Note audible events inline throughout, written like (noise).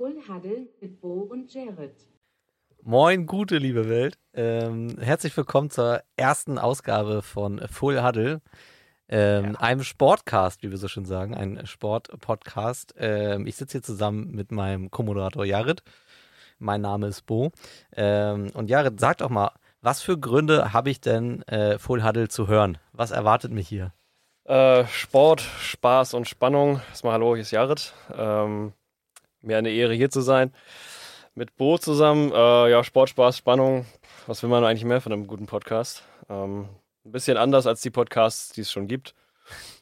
Full Huddle mit Bo und Jared. Moin, gute liebe Welt. Ähm, herzlich willkommen zur ersten Ausgabe von Full Huddle, ähm, ja. einem Sportcast, wie wir so schön sagen, ein Sportpodcast. Ähm, ich sitze hier zusammen mit meinem Co-Moderator Jared. Mein Name ist Bo. Ähm, und Jared, sag doch mal, was für Gründe habe ich denn, äh, Full Huddle zu hören? Was erwartet mich hier? Äh, Sport, Spaß und Spannung. Erstmal hallo, hier ist Jared. Ähm, mir eine Ehre hier zu sein. Mit Bo zusammen. Äh, ja, Sport, Spaß, Spannung. Was will man eigentlich mehr von einem guten Podcast? Ähm, ein bisschen anders als die Podcasts, die es schon gibt.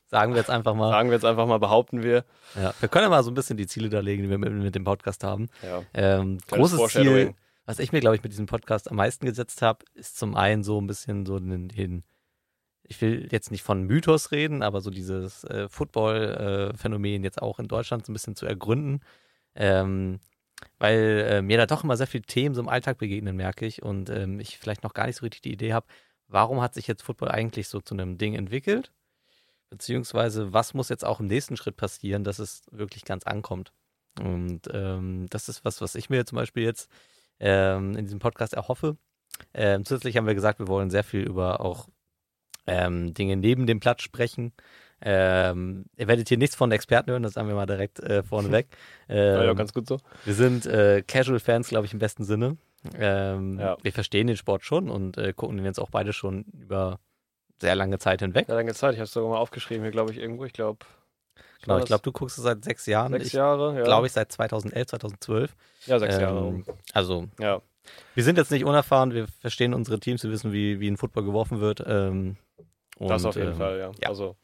Sagen wir jetzt einfach mal. Sagen wir jetzt einfach mal, behaupten wir. Ja, wir können ja mal so ein bisschen die Ziele darlegen, die wir mit, mit dem Podcast haben. Ja. Ähm, großes Ziel, was ich mir, glaube ich, mit diesem Podcast am meisten gesetzt habe, ist zum einen so ein bisschen so den, den ich will jetzt nicht von Mythos reden, aber so dieses äh, Football-Phänomen äh, jetzt auch in Deutschland so ein bisschen zu ergründen. Ähm, weil äh, mir da doch immer sehr viele Themen so im Alltag begegnen, merke ich. Und ähm, ich vielleicht noch gar nicht so richtig die Idee habe, warum hat sich jetzt Football eigentlich so zu einem Ding entwickelt? Beziehungsweise, was muss jetzt auch im nächsten Schritt passieren, dass es wirklich ganz ankommt? Und ähm, das ist was, was ich mir zum Beispiel jetzt ähm, in diesem Podcast erhoffe. Ähm, zusätzlich haben wir gesagt, wir wollen sehr viel über auch ähm, Dinge neben dem Platz sprechen. Ähm, ihr werdet hier nichts von Experten hören, das sagen wir mal direkt äh, vorneweg. (laughs) Ähm, ja, ganz gut so. Wir sind äh, Casual-Fans, glaube ich, im besten Sinne. Ähm, ja. Wir verstehen den Sport schon und äh, gucken den jetzt auch beide schon über sehr lange Zeit hinweg. Sehr lange Zeit, ich habe es sogar mal aufgeschrieben hier, glaube ich, irgendwo. Ich glaube, Genau, ich glaube, du guckst es seit sechs Jahren. Sechs Jahre, ja. Glaube ich, seit 2011, 2012. Ja, sechs ähm, Jahre. Also, ja. wir sind jetzt nicht unerfahren, wir verstehen unsere Teams, wir wissen, wie, wie ein Football geworfen wird. Ähm, und, das auf jeden ähm, Fall, ja. ja. Also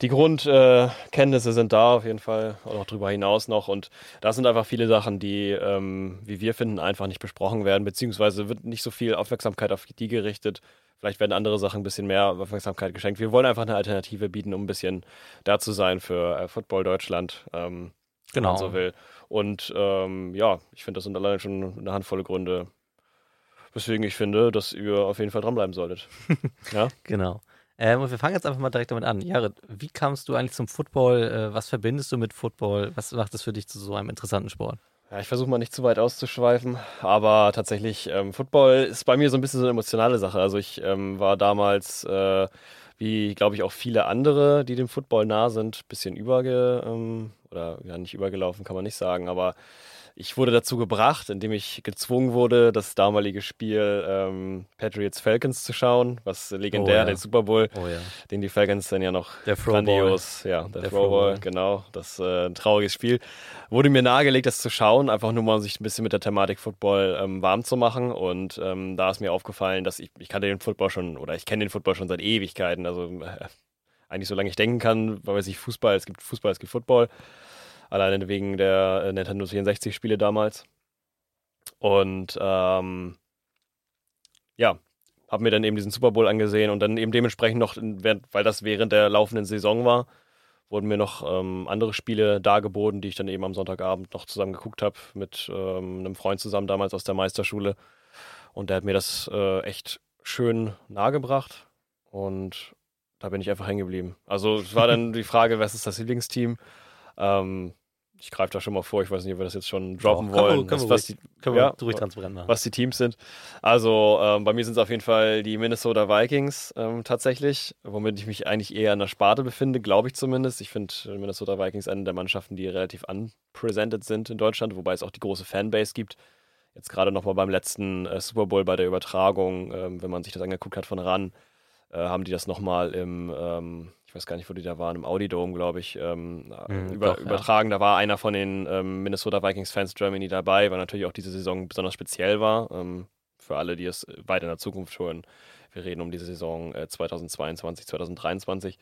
die Grundkenntnisse äh, sind da auf jeden Fall und auch darüber hinaus noch. Und das sind einfach viele Sachen, die, ähm, wie wir finden, einfach nicht besprochen werden, beziehungsweise wird nicht so viel Aufmerksamkeit auf die gerichtet. Vielleicht werden andere Sachen ein bisschen mehr Aufmerksamkeit geschenkt. Wir wollen einfach eine Alternative bieten, um ein bisschen da zu sein für äh, Football Deutschland, ähm, genau. wenn man so will. Und ähm, ja, ich finde, das sind allein schon eine Handvolle Gründe, weswegen ich finde, dass ihr auf jeden Fall dranbleiben solltet. (laughs) ja? Genau. Ähm, und wir fangen jetzt einfach mal direkt damit an. Jared, wie kamst du eigentlich zum Football? Äh, was verbindest du mit Football? Was macht es für dich zu so einem interessanten Sport? Ja, ich versuche mal nicht zu weit auszuschweifen, aber tatsächlich, ähm, Football ist bei mir so ein bisschen so eine emotionale Sache. Also ich ähm, war damals, äh, wie glaube ich auch viele andere, die dem Football nah sind, ein bisschen überge, ähm, oder ja nicht übergelaufen, kann man nicht sagen, aber ich wurde dazu gebracht, indem ich gezwungen wurde, das damalige Spiel ähm, Patriots Falcons zu schauen, was legendär, oh, ja. den Super Bowl, oh, ja. den die Falcons dann ja noch der grandios, ja, der, der Pro Bowl, genau, das äh, ein trauriges Spiel. Wurde mir nahegelegt, das zu schauen, einfach nur mal um sich ein bisschen mit der Thematik Football ähm, warm zu machen. Und ähm, da ist mir aufgefallen, dass ich, ich kannte den Football schon, oder ich kenne den Football schon seit Ewigkeiten, also äh, eigentlich solange ich denken kann, weil weiß ich Fußball, es gibt Fußball, es gibt Football. Alleine wegen der äh, Nintendo 64-Spiele damals. Und ähm, ja, habe mir dann eben diesen Super Bowl angesehen und dann eben dementsprechend noch, weil das während der laufenden Saison war, wurden mir noch ähm, andere Spiele dargeboten, die ich dann eben am Sonntagabend noch zusammen geguckt habe mit ähm, einem Freund zusammen damals aus der Meisterschule. Und der hat mir das äh, echt schön nahegebracht und da bin ich einfach hängen geblieben. Also es war dann die Frage, was ist das Lieblingsteam? Ähm, ich greife da schon mal vor, ich weiß nicht, ob wir das jetzt schon droppen wollen. Wir, können, was, wir, die, können ja, ruhig transparent machen. Was die Teams sind. Also ähm, bei mir sind es auf jeden Fall die Minnesota Vikings ähm, tatsächlich, womit ich mich eigentlich eher in der Sparte befinde, glaube ich zumindest. Ich finde Minnesota Vikings eine der Mannschaften, die relativ unpresented sind in Deutschland, wobei es auch die große Fanbase gibt. Jetzt gerade nochmal beim letzten äh, Super Bowl bei der Übertragung, ähm, wenn man sich das angeguckt hat von RAN, äh, haben die das nochmal im ähm, ich weiß gar nicht, wo die da waren, im Audi Dome, glaube ich, ähm, mhm, über, doch, übertragen. Ja. Da war einer von den ähm, Minnesota Vikings Fans Germany dabei, weil natürlich auch diese Saison besonders speziell war. Ähm, für alle, die es weiter in der Zukunft hören. Wir reden um diese Saison äh, 2022, 2023.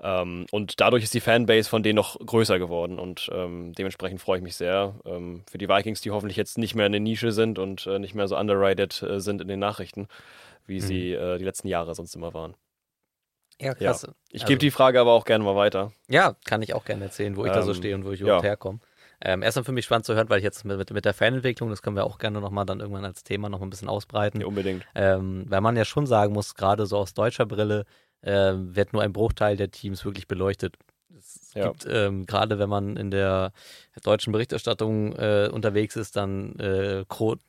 Ähm, und dadurch ist die Fanbase von denen noch größer geworden und ähm, dementsprechend freue ich mich sehr ähm, für die Vikings, die hoffentlich jetzt nicht mehr in der Nische sind und äh, nicht mehr so underrated äh, sind in den Nachrichten, wie mhm. sie äh, die letzten Jahre sonst immer waren. Ja, klasse. Ja. Ich also, gebe die Frage aber auch gerne mal weiter. Ja, kann ich auch gerne erzählen, wo ich ähm, da so ähm, stehe und wo ich überhaupt ja. herkomme. Ähm, erstmal für mich spannend zu hören, weil ich jetzt mit, mit der Fanentwicklung, das können wir auch gerne nochmal dann irgendwann als Thema noch ein bisschen ausbreiten. Ja, unbedingt. Ähm, weil man ja schon sagen muss, gerade so aus deutscher Brille äh, wird nur ein Bruchteil der Teams wirklich beleuchtet. Es ja. gibt, ähm, gerade wenn man in der deutschen Berichterstattung äh, unterwegs ist, dann, äh,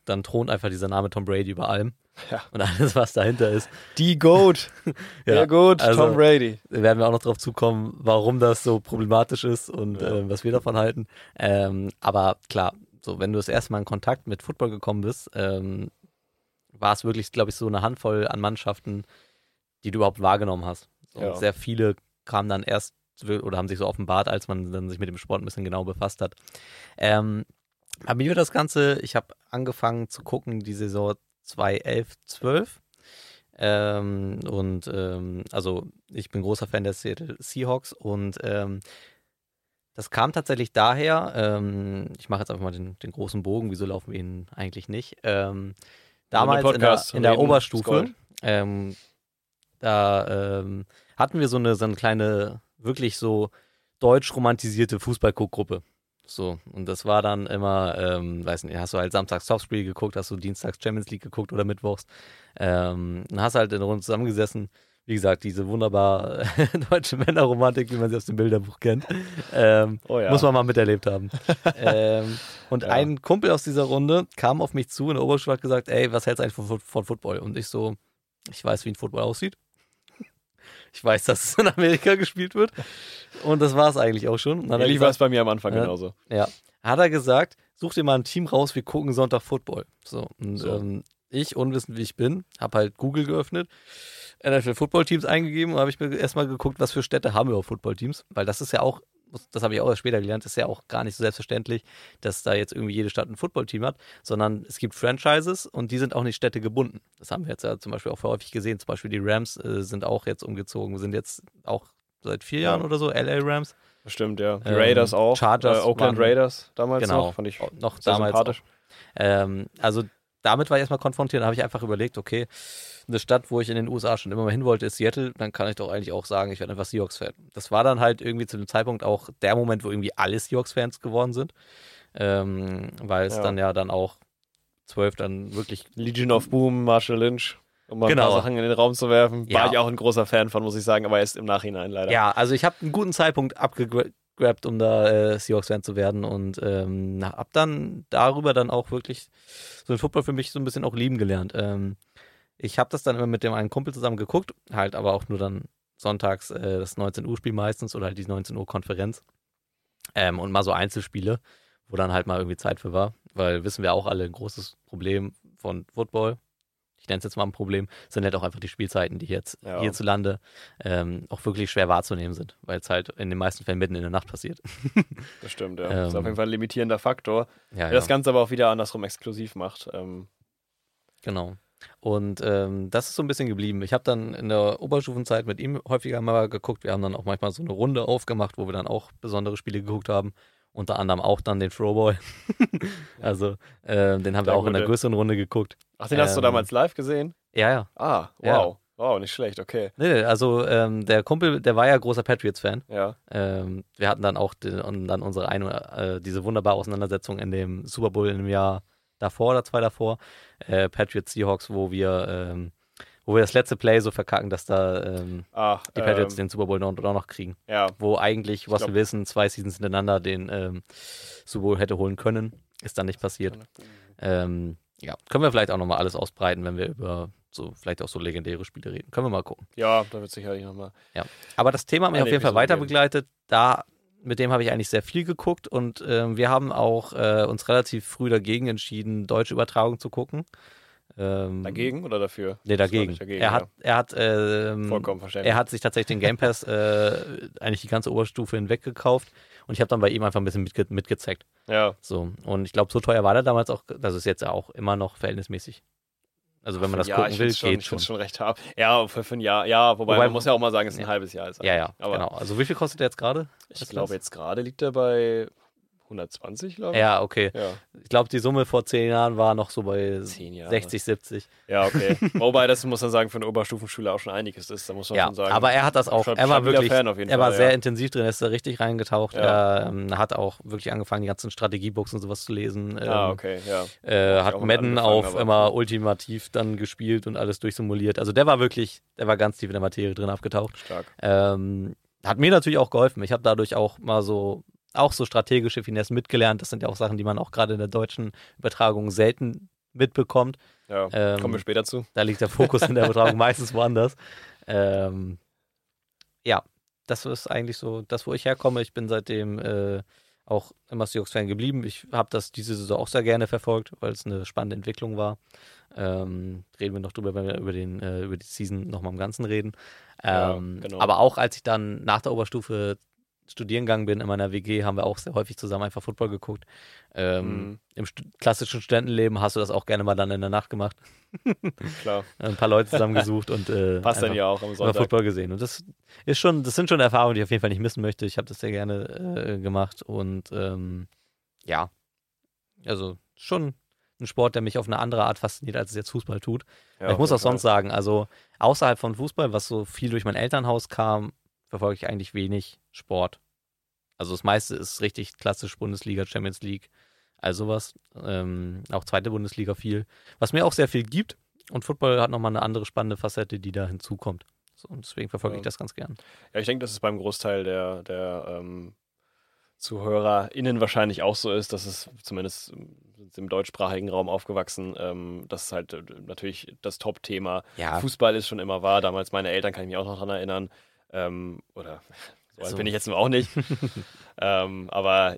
dann thront einfach dieser Name Tom Brady über allem. Ja. Und alles, was dahinter ist. Die Goat. (laughs) ja. Der Goat, also, Tom Brady. Werden wir auch noch darauf zukommen, warum das so problematisch ist und ja. äh, was wir davon halten. Ähm, aber klar, so wenn du das erste Mal in Kontakt mit Football gekommen bist, ähm, war es wirklich, glaube ich, so eine Handvoll an Mannschaften, die du überhaupt wahrgenommen hast. So, ja. Sehr viele kamen dann erst oder haben sich so offenbart, als man dann sich mit dem Sport ein bisschen genau befasst hat. Ähm, bei mir das Ganze, ich habe angefangen zu gucken, die Saison 2011, 12. Ähm, und ähm, also ich bin großer Fan der Seattle Seahawks und ähm, das kam tatsächlich daher, ähm, ich mache jetzt einfach mal den, den, großen Bogen, wieso laufen wir ihn eigentlich nicht? Ähm, damals in der, in der Oberstufe, ähm, da hatten wir so eine, so eine kleine, wirklich so deutsch romantisierte Fußballguckgruppe. So, und das war dann immer, ähm, weiß nicht, hast du halt samstags Topspiel geguckt, hast du dienstags Champions League geguckt oder mittwochs. Ähm, dann hast halt in der Runde zusammengesessen. Wie gesagt, diese wunderbar (laughs) deutsche Männerromantik, wie man sie aus dem Bilderbuch kennt. Ähm, oh ja. Muss man mal miterlebt haben. (laughs) ähm, und ja. ein Kumpel aus dieser Runde kam auf mich zu in der Oberschule und hat gesagt, ey, was hältst du eigentlich von, von Football? Und ich so, ich weiß, wie ein Football aussieht. Ich weiß, dass es in Amerika gespielt wird. Und das war es eigentlich auch schon. Ähnlich war es bei mir am Anfang äh, genauso. Ja. Hat er gesagt, such dir mal ein Team raus, wir gucken Sonntag Football. So. Und so. Ähm, ich, unwissend wie ich bin, habe halt Google geöffnet, NFL Football Teams eingegeben und habe ich mir erstmal geguckt, was für Städte haben wir auf Football Teams. Weil das ist ja auch das habe ich auch erst später gelernt, ist ja auch gar nicht so selbstverständlich, dass da jetzt irgendwie jede Stadt ein Footballteam hat, sondern es gibt Franchises und die sind auch nicht städtegebunden. Das haben wir jetzt ja zum Beispiel auch häufig gesehen. Zum Beispiel die Rams äh, sind auch jetzt umgezogen, sind jetzt auch seit vier Jahren oder so, LA Rams. Stimmt, ja. Die Raiders ähm, auch. Chargers. Äh, Oakland waren, Raiders damals genau, noch, fand ich noch damals sympathisch. Ähm, also damit war ich erstmal konfrontiert, da habe ich einfach überlegt, okay, eine Stadt, wo ich in den USA schon immer mal hin wollte, ist Seattle, dann kann ich doch eigentlich auch sagen, ich werde einfach Seahawks-Fan. Das war dann halt irgendwie zu dem Zeitpunkt auch der Moment, wo irgendwie alle Seahawks-Fans geworden sind, ähm, weil es ja. dann ja dann auch zwölf dann wirklich... Legion of Boom, Marshall Lynch. Um mal genau. ein paar Sachen in den Raum zu werfen. Ja. War ich auch ein großer Fan von, muss ich sagen, aber erst im Nachhinein leider. Ja, also ich habe einen guten Zeitpunkt abgegrabt, um da äh, Seahawks-Fan zu werden und ähm, hab dann darüber dann auch wirklich so den Football für mich so ein bisschen auch lieben gelernt. Ähm, ich habe das dann immer mit dem einen Kumpel zusammen geguckt, halt aber auch nur dann sonntags äh, das 19 Uhr Spiel meistens oder halt die 19 Uhr Konferenz. Ähm, und mal so Einzelspiele, wo dann halt mal irgendwie Zeit für war, weil wissen wir auch alle, ein großes Problem von Football, ich nenne es jetzt mal ein Problem, sind halt auch einfach die Spielzeiten, die jetzt ja. hierzulande ähm, auch wirklich schwer wahrzunehmen sind, weil es halt in den meisten Fällen mitten in der Nacht passiert. (laughs) das stimmt, ja. Ähm, das ist auf jeden Fall ein limitierender Faktor, ja, der das Ganze aber auch wieder andersrum exklusiv macht. Ähm. Genau. Und ähm, das ist so ein bisschen geblieben. Ich habe dann in der Oberstufenzeit mit ihm häufiger mal geguckt. Wir haben dann auch manchmal so eine Runde aufgemacht, wo wir dann auch besondere Spiele geguckt haben. Unter anderem auch dann den Throwboy. (laughs) also äh, den haben wir auch in der größeren Runde geguckt. Ach, den hast ähm, du damals live gesehen? Ja, ja. Ah, wow. Ja. Wow, nicht schlecht, okay. Nee, also ähm, der Kumpel, der war ja großer Patriots-Fan. Ja. Ähm, wir hatten dann auch den, dann unsere eine, äh, diese wunderbare Auseinandersetzung in dem Super Bowl im Jahr davor oder zwei davor, äh, Patriots Seahawks, wo wir, ähm, wo wir das letzte Play so verkacken, dass da ähm, Ach, die Patriots ähm, den Super Bowl noch, noch kriegen. Ja. Wo eigentlich Russell Wilson zwei Seasons hintereinander den ähm, Super Bowl hätte holen können. Ist dann nicht passiert. Ähm, ja, können wir vielleicht auch nochmal alles ausbreiten, wenn wir über so vielleicht auch so legendäre Spiele reden. Können wir mal gucken. Ja, da wird sicherlich nochmal. Ja. Aber das Thema hat mich auf jeden Fall weiter begleitet. Da mit dem habe ich eigentlich sehr viel geguckt und äh, wir haben auch äh, uns relativ früh dagegen entschieden, deutsche Übertragung zu gucken. Ähm, dagegen oder dafür? Nee, dagegen. dagegen er, hat, er, hat, ähm, Vollkommen verständlich. er hat sich tatsächlich den Game Pass äh, eigentlich die ganze Oberstufe hinweg gekauft und ich habe dann bei ihm einfach ein bisschen mitge mitgezeigt. Ja. So. Und ich glaube, so teuer war der damals auch, das ist jetzt auch immer noch verhältnismäßig. Also wenn man das ja, gucken will, schon, geht schon. schon recht haben. Ja, für, für ein Jahr. Ja, wobei, wobei man muss ja auch mal sagen, es ist ein ja. halbes Jahr. Ist ja, ja, Aber genau. Also wie viel kostet der jetzt gerade? Ich glaube, jetzt gerade liegt er bei 120, glaube ich. Ja, okay. Ja. Ich glaube, die Summe vor zehn Jahren war noch so bei 60, 70. Ja, okay. (laughs) Wobei das muss man sagen, für eine Oberstufenschule auch schon einiges ist. Da muss man ja, schon sagen. Aber er hat das auch. Schon, er war wirklich. er Fall, war sehr ja. intensiv drin, er ist da richtig reingetaucht. Er ähm, hat auch wirklich angefangen, die ganzen Strategiebooks und sowas zu lesen. Ah, ähm, okay, ja. Äh, hat Madden auf immer ultimativ dann gespielt und alles durchsimuliert. Also der war wirklich, der war ganz tief in der Materie drin aufgetaucht. Stark. Ähm, hat mir natürlich auch geholfen. Ich habe dadurch auch mal so auch so strategische Finesse mitgelernt. Das sind ja auch Sachen, die man auch gerade in der deutschen Übertragung selten mitbekommt. Ja, ähm, kommen wir später zu. Da liegt der Fokus in der (laughs) Übertragung meistens woanders. Ähm, ja, das ist eigentlich so das, wo ich herkomme. Ich bin seitdem äh, auch immer Seahawks-Fan geblieben. Ich habe das diese Saison auch sehr gerne verfolgt, weil es eine spannende Entwicklung war. Ähm, reden wir noch drüber, wenn wir über, den, äh, über die Season nochmal im Ganzen reden. Ähm, ja, genau. Aber auch als ich dann nach der Oberstufe studieren gegangen bin in meiner WG, haben wir auch sehr häufig zusammen einfach Football geguckt. Ähm, mhm. Im st klassischen Studentenleben hast du das auch gerne mal dann in der Nacht gemacht. (laughs) Klar. Ein paar Leute zusammengesucht und äh, (laughs) passt dann ja auch am Sonntag. Football gesehen. Und das ist schon, das sind schon Erfahrungen, die ich auf jeden Fall nicht missen möchte. Ich habe das sehr gerne äh, gemacht und ähm, ja, also schon ein Sport, der mich auf eine andere Art fasziniert, als es jetzt Fußball tut. Ja, ich muss auch sonst sagen, also außerhalb von Fußball, was so viel durch mein Elternhaus kam, verfolge ich eigentlich wenig Sport. Also das meiste ist richtig klassisch Bundesliga, Champions League, all sowas. Ähm, auch zweite Bundesliga viel. Was mir auch sehr viel gibt. Und Football hat nochmal eine andere spannende Facette, die da hinzukommt. So, und deswegen verfolge ja. ich das ganz gern. Ja, ich denke, dass es beim Großteil der, der ähm, ZuhörerInnen wahrscheinlich auch so ist, dass es zumindest im deutschsprachigen Raum aufgewachsen, ähm, das ist halt äh, natürlich das Top-Thema. Ja. Fußball ist schon immer wahr. Damals meine Eltern, kann ich mich auch noch daran erinnern, ähm, oder (laughs) so alt so. bin ich jetzt auch nicht. (laughs) ähm, aber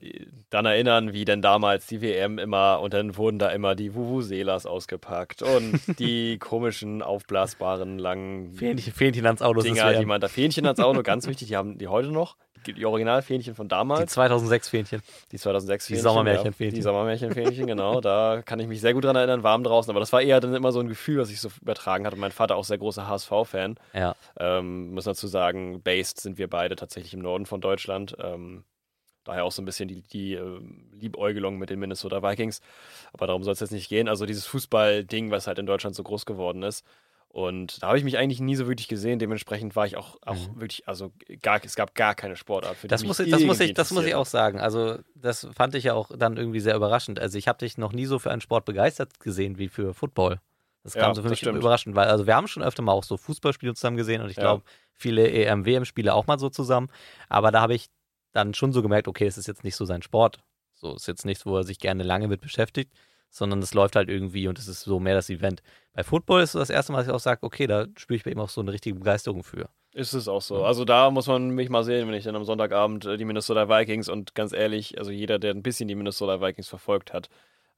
dann erinnern, wie denn damals die WM immer und dann wurden da immer die Wuvuselas ausgepackt und die (laughs) komischen aufblasbaren langen Fähnchen, Fähnchen ans Auto. Dinger, die man da Fähnchen ans Auto, ganz wichtig, die haben die heute noch die Originalfähnchen von damals. Die 2006 Fähnchen. Die 2006 Fähnchen. Die Sommermärchenfähnchen. Ja, die Sommermärchenfähnchen, genau. Da kann ich mich sehr gut dran erinnern, warm draußen. Aber das war eher dann immer so ein Gefühl, was ich so übertragen hatte. Mein Vater auch sehr großer HSV-Fan. Ja. Ähm, muss dazu sagen, based sind wir beide tatsächlich im Norden von Deutschland. Ähm, daher auch so ein bisschen die, die äh, Liebäugelung mit den Minnesota Vikings. Aber darum soll es jetzt nicht gehen. Also dieses Fußball-Ding, was halt in Deutschland so groß geworden ist. Und da habe ich mich eigentlich nie so wirklich gesehen. Dementsprechend war ich auch, auch mhm. wirklich, also gar, es gab gar keine Sportart für das muss ich, das muss ich, Das muss ich auch sagen. Also das fand ich ja auch dann irgendwie sehr überraschend. Also ich habe dich noch nie so für einen Sport begeistert gesehen wie für Football. Das kam ja, so für mich stimmt. überraschend, weil also wir haben schon öfter mal auch so Fußballspiele zusammen gesehen und ich glaube viele EM, WM-Spiele auch mal so zusammen. Aber da habe ich dann schon so gemerkt, okay, es ist jetzt nicht so sein Sport. So ist jetzt nichts, wo er sich gerne lange mit beschäftigt sondern es läuft halt irgendwie und es ist so mehr das Event. Bei Football ist es das erste Mal, dass ich auch sage, okay, da spüre ich bei ihm auch so eine richtige Begeisterung für. Ist es auch so. Also da muss man mich mal sehen, wenn ich dann am Sonntagabend äh, die Minnesota Vikings und ganz ehrlich, also jeder, der ein bisschen die Minnesota Vikings verfolgt hat,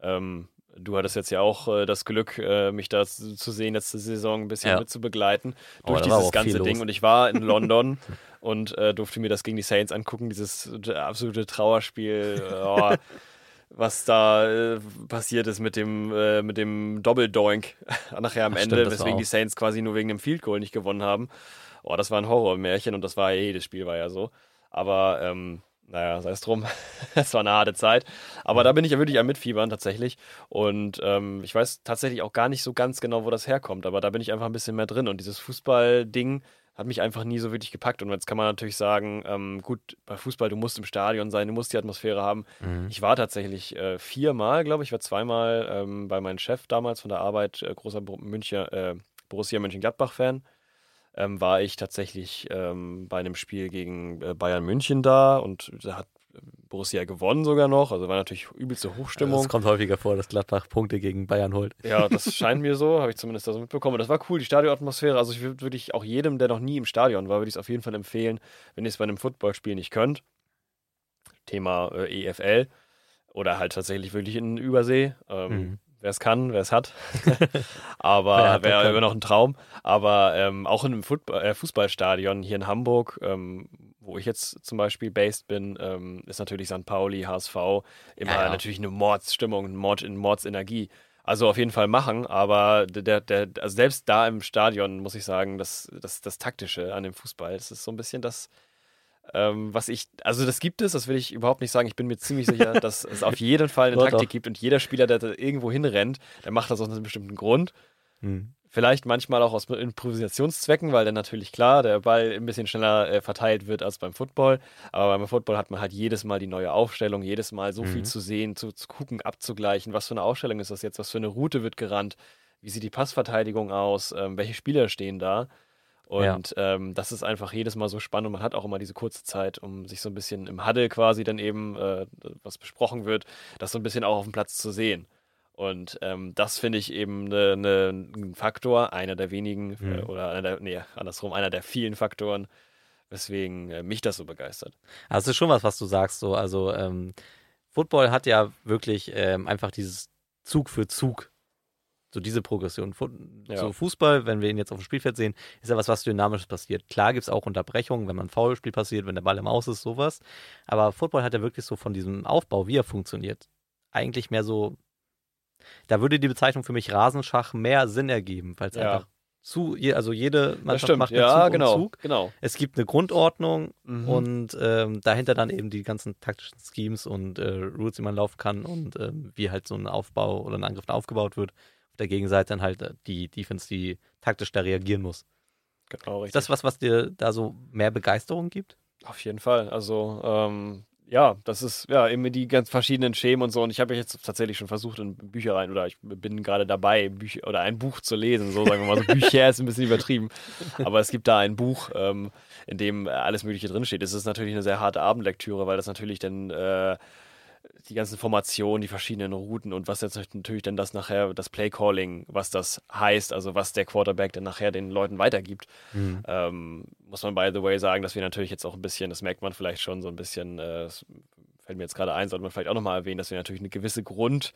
ähm, du hattest jetzt ja auch äh, das Glück, äh, mich da zu, sehen, letzte Saison ein bisschen ja. mit zu begleiten oh, durch dieses ganze Ding. Und ich war in (laughs) London und äh, durfte mir das gegen die Saints angucken, dieses absolute Trauerspiel. (laughs) Oh, was da äh, passiert ist mit dem, äh, mit dem Doppeldoink (laughs) nachher am Ach, Ende, stimmt, weswegen die Saints quasi nur wegen dem Field Goal nicht gewonnen haben. Oh, das war ein Horrormärchen und das war ja jedes Spiel war ja so. Aber ähm, naja, sei es drum. (laughs) es war eine harte Zeit. Aber da bin ich ja wirklich am Mitfiebern tatsächlich. Und ähm, ich weiß tatsächlich auch gar nicht so ganz genau, wo das herkommt. Aber da bin ich einfach ein bisschen mehr drin. Und dieses Fußball-Ding, hat mich einfach nie so wirklich gepackt. Und jetzt kann man natürlich sagen, ähm, gut, bei Fußball, du musst im Stadion sein, du musst die Atmosphäre haben. Mhm. Ich war tatsächlich äh, viermal, glaube ich, war zweimal ähm, bei meinem Chef damals von der Arbeit, äh, großer München, äh, Borussia Mönchengladbach-Fan. Ähm, war ich tatsächlich ähm, bei einem Spiel gegen äh, Bayern München da und da hat Borussia gewonnen sogar noch. Also war natürlich übelste Hochstimmung. Es kommt häufiger vor, dass Gladbach Punkte gegen Bayern holt. Ja, das (laughs) scheint mir so, habe ich zumindest da so mitbekommen. Das war cool, die Stadionatmosphäre. Also ich würde wirklich auch jedem, der noch nie im Stadion war, würde ich es auf jeden Fall empfehlen, wenn ihr es bei einem Footballspiel nicht könnt. Thema äh, EFL oder halt tatsächlich wirklich in Übersee. Ähm, mhm wer es kann, wer es hat. (laughs) Aber wäre immer noch ein Traum. Aber ähm, auch in einem Football, äh, Fußballstadion hier in Hamburg, ähm, wo ich jetzt zum Beispiel based bin, ähm, ist natürlich St. Pauli, HSV, immer ja, ja. natürlich eine Mordsstimmung, eine Mord, Mordsenergie. Also auf jeden Fall machen, aber der, der, also selbst da im Stadion muss ich sagen, das, das, das Taktische an dem Fußball, das ist so ein bisschen das, ähm, was ich, also das gibt es, das will ich überhaupt nicht sagen. Ich bin mir ziemlich sicher, (laughs) dass es auf jeden Fall eine Taktik gibt und jeder Spieler, der da irgendwo hinrennt, der macht das aus einem bestimmten Grund. Hm. Vielleicht manchmal auch aus Improvisationszwecken, weil dann natürlich klar der Ball ein bisschen schneller äh, verteilt wird als beim Football. Aber beim Football hat man halt jedes Mal die neue Aufstellung, jedes Mal so mhm. viel zu sehen, zu, zu gucken, abzugleichen. Was für eine Aufstellung ist das jetzt? Was für eine Route wird gerannt? Wie sieht die Passverteidigung aus? Ähm, welche Spieler stehen da? Und ja. ähm, das ist einfach jedes Mal so spannend und man hat auch immer diese kurze Zeit, um sich so ein bisschen im Huddle quasi dann eben, äh, was besprochen wird, das so ein bisschen auch auf dem Platz zu sehen. Und ähm, das finde ich eben ne, ne, ein Faktor, einer der wenigen, äh, mhm. oder einer der, nee, andersrum, einer der vielen Faktoren, weswegen äh, mich das so begeistert. Also das ist schon was, was du sagst, so, also ähm, Football hat ja wirklich ähm, einfach dieses Zug für Zug so diese Progression. Ja. So Fußball, wenn wir ihn jetzt auf dem Spielfeld sehen, ist ja was, was dynamisch passiert. Klar gibt es auch Unterbrechungen, wenn man ein Foulspiel passiert, wenn der Ball im Aus ist, sowas. Aber Football hat ja wirklich so von diesem Aufbau, wie er funktioniert, eigentlich mehr so. Da würde die Bezeichnung für mich Rasenschach mehr Sinn ergeben, weil es ja. einfach zu, also jede Mannschaft macht einen ja, Zug genau, Zug. Genau. Es gibt eine Grundordnung mhm. und ähm, dahinter dann eben die ganzen taktischen Schemes und äh, Routes, die man laufen kann und ähm, wie halt so ein Aufbau oder ein Angriff aufgebaut wird der Gegenseite dann halt äh, die Defense, die taktisch da reagieren muss. Genau, richtig. Ist das was, was dir da so mehr Begeisterung gibt? Auf jeden Fall. Also, ähm, ja, das ist ja eben die ganz verschiedenen Schemen und so. Und ich habe jetzt tatsächlich schon versucht, in Bücher rein, oder ich bin gerade dabei, Bücher oder ein Buch zu lesen. So sagen wir mal, so (laughs) Bücher ist ein bisschen übertrieben. Aber es gibt da ein Buch, ähm, in dem alles Mögliche drinsteht. Es ist natürlich eine sehr harte Abendlektüre, weil das natürlich dann äh, die ganzen Formationen, die verschiedenen Routen und was jetzt natürlich dann das nachher, das Playcalling, was das heißt, also was der Quarterback dann nachher den Leuten weitergibt, mhm. ähm, muss man by the way sagen, dass wir natürlich jetzt auch ein bisschen, das merkt man vielleicht schon so ein bisschen, äh, fällt mir jetzt gerade ein, sollte man vielleicht auch nochmal erwähnen, dass wir natürlich eine gewisse Grund,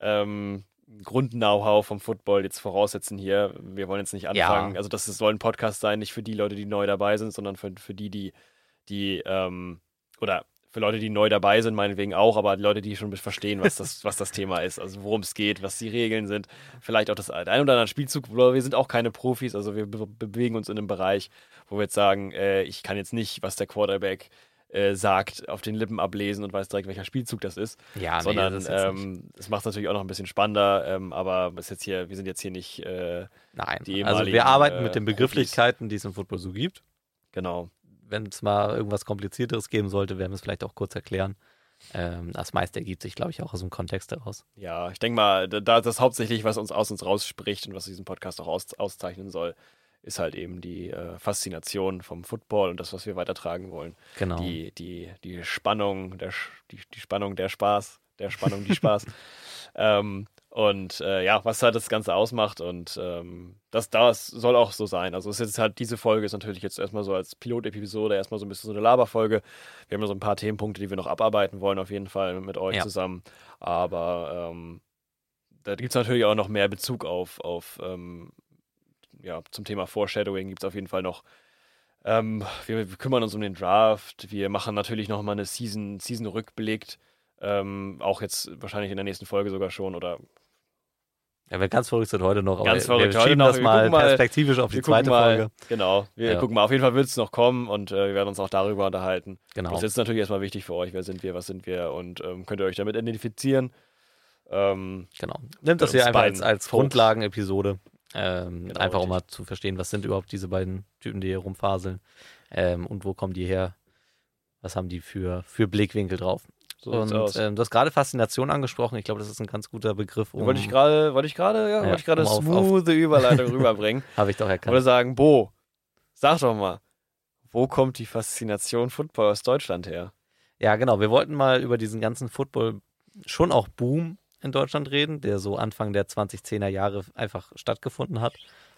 ähm, Grund-Know-how vom Football jetzt voraussetzen hier. Wir wollen jetzt nicht anfangen, ja. also das soll ein Podcast sein, nicht für die Leute, die neu dabei sind, sondern für, für die, die, die, ähm, oder für Leute, die neu dabei sind, meinetwegen auch, aber Leute, die schon verstehen, was das, was das Thema ist, also worum es geht, was die Regeln sind, vielleicht auch das ein oder andere Spielzug, wir sind auch keine Profis, also wir be bewegen uns in einem Bereich, wo wir jetzt sagen, äh, ich kann jetzt nicht, was der Quarterback äh, sagt, auf den Lippen ablesen und weiß direkt, welcher Spielzug das ist. Ja, sondern nee, das, ähm, macht es natürlich auch noch ein bisschen spannender, ähm, aber ist jetzt hier, wir sind jetzt hier nicht äh, Nein, also wir arbeiten mit den Begrifflichkeiten, die es im Football so gibt. Genau wenn es mal irgendwas Komplizierteres geben sollte, werden wir es vielleicht auch kurz erklären. Ähm, das meiste ergibt sich, glaube ich, auch aus dem Kontext heraus. Ja, ich denke mal, da das hauptsächlich, was uns aus uns rausspricht und was diesen Podcast auch aus, auszeichnen soll, ist halt eben die äh, Faszination vom Football und das, was wir weitertragen wollen. Genau. Die, die, die Spannung, der, die, die Spannung, der Spaß, der Spannung, die Spaß. (laughs) ähm, und äh, ja, was halt das Ganze ausmacht und ähm, das, das soll auch so sein. Also es ist jetzt halt, diese Folge ist natürlich jetzt erstmal so als Pilotepisode, erstmal so ein bisschen so eine Laberfolge. Wir haben ja so ein paar Themenpunkte, die wir noch abarbeiten wollen, auf jeden Fall mit euch ja. zusammen. Aber ähm, da gibt es natürlich auch noch mehr Bezug auf, auf ähm, ja, zum Thema Foreshadowing gibt es auf jeden Fall noch ähm, wir, wir, kümmern uns um den Draft. Wir machen natürlich nochmal eine Season, Season-Rückblick. Ähm, auch jetzt wahrscheinlich in der nächsten Folge sogar schon oder ja, wir ganz verrückt sind heute noch, aber ganz verrückt wir schieben noch. das mal perspektivisch auf die zweite mal, Folge. Genau, wir ja. gucken mal. Auf jeden Fall wird es noch kommen und äh, wir werden uns auch darüber unterhalten. Genau. Das ist natürlich erstmal wichtig für euch. Wer sind wir, was sind wir und ähm, könnt ihr euch damit identifizieren. Ähm, genau. Nimmt das hier einfach als, als Grundlagenepisode. Ähm, genau, einfach um mal zu verstehen, was sind überhaupt diese beiden Typen, die hier rumfaseln ähm, und wo kommen die her. Was haben die für, für Blickwinkel drauf? So und ähm, du hast gerade Faszination angesprochen. Ich glaube, das ist ein ganz guter Begriff. Um, wollte ich gerade, wollte ich gerade, ja, ja, wollte ich gerade um smooth Überleitung rüberbringen. (laughs) Habe ich doch erkannt. Oder sagen, Bo, sag doch mal, wo kommt die Faszination Football aus Deutschland her? Ja, genau. Wir wollten mal über diesen ganzen Football schon auch Boom in Deutschland reden, der so Anfang der 2010er Jahre einfach stattgefunden hat.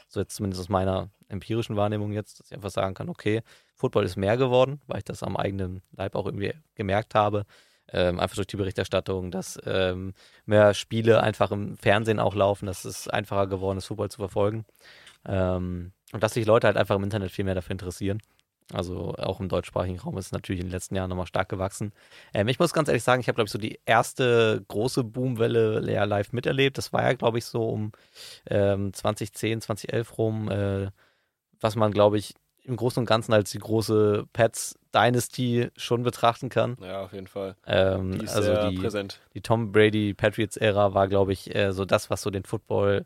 So jetzt zumindest aus meiner empirischen Wahrnehmung jetzt, dass ich einfach sagen kann, okay, Football ist mehr geworden, weil ich das am eigenen Leib auch irgendwie gemerkt habe. Ähm, einfach durch die Berichterstattung, dass ähm, mehr Spiele einfach im Fernsehen auch laufen, dass es einfacher geworden ist, Football zu verfolgen. Ähm, und dass sich Leute halt einfach im Internet viel mehr dafür interessieren. Also auch im deutschsprachigen Raum ist es natürlich in den letzten Jahren nochmal stark gewachsen. Ähm, ich muss ganz ehrlich sagen, ich habe, glaube ich, so die erste große Boomwelle ja live miterlebt. Das war ja, glaube ich, so um ähm, 2010, 2011 rum, äh, was man, glaube ich, im Großen und Ganzen als die große Pets Dynasty schon betrachten kann. Ja, auf jeden Fall. Ähm, die also die, präsent. die Tom Brady Patriots Ära war, glaube ich, äh, so das, was so den Football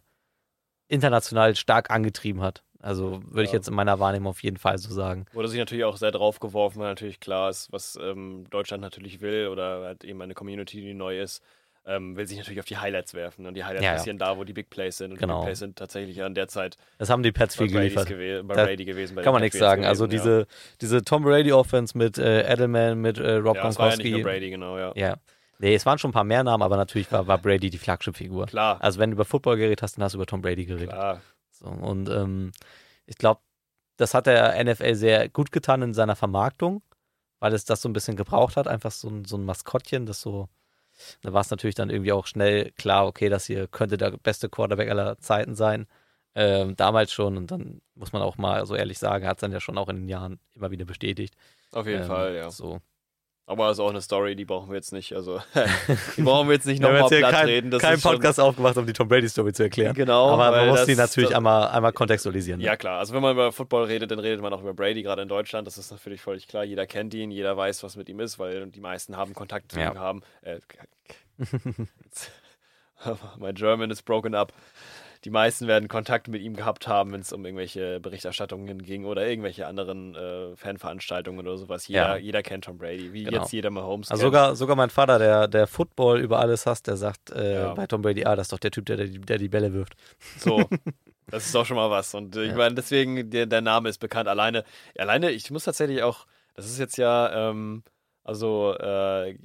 international stark angetrieben hat. Also würde ja. ich jetzt in meiner Wahrnehmung auf jeden Fall so sagen. Wurde sich natürlich auch sehr drauf geworfen, weil natürlich klar ist, was ähm, Deutschland natürlich will oder halt eben eine Community, die neu ist. Ähm, will sich natürlich auf die Highlights werfen. Und die Highlights ja, passieren ja. da, wo die Big Plays sind. Und genau. die Big Plays sind tatsächlich an der Zeit. Das haben die Pets viel geliefert. Gew bei Brady gewesen. Bei kann man nichts sagen. Also gewesen, also diese, ja. diese Tom Brady Offense mit äh, Edelman, mit äh, Rob ja, Gronkowski. Ja Brady, genau, ja. Ja. Nee, es waren schon ein paar mehr Namen, aber natürlich war, war Brady die Flaggschiff-Figur. Klar. Also wenn du über Football geredet hast, dann hast du über Tom Brady geredet. Klar. So, und ähm, ich glaube, das hat der NFL sehr gut getan in seiner Vermarktung, weil es das so ein bisschen gebraucht hat. Einfach so ein, so ein Maskottchen, das so da war es natürlich dann irgendwie auch schnell klar, okay, das hier könnte der beste Quarterback aller Zeiten sein. Ähm, damals schon und dann muss man auch mal so ehrlich sagen, hat es dann ja schon auch in den Jahren immer wieder bestätigt. Auf jeden ähm, Fall, ja. So. Aber das ist auch eine Story, die brauchen wir jetzt nicht. Also, (laughs) (laughs) die brauchen wir jetzt nicht nochmal platt kein, reden. Das kein Podcast aufgemacht, um die Tom Brady-Story zu erklären. Genau. Aber man muss sie natürlich das, einmal, einmal kontextualisieren. Ne? Ja, klar. Also, wenn man über Football redet, dann redet man auch über Brady, gerade in Deutschland. Das ist natürlich völlig klar. Jeder kennt ihn, jeder weiß, was mit ihm ist, weil die meisten haben Kontakt zu ja. ihm haben. Äh, (laughs) My German is broken up die meisten werden Kontakt mit ihm gehabt haben, wenn es um irgendwelche Berichterstattungen ging oder irgendwelche anderen äh, Fanveranstaltungen oder sowas. Jeder, ja. jeder kennt Tom Brady, wie genau. jetzt jeder mal Holmes also Sogar, sogar mein Vater, der, der Football über alles hasst, der sagt äh, ja. bei Tom Brady, ah, das ist doch der Typ, der, der, der die Bälle wirft. So, (laughs) das ist doch schon mal was. Und äh, ich meine, deswegen, der, der Name ist bekannt. Alleine, alleine, ich muss tatsächlich auch, das ist jetzt ja, ähm, also, äh,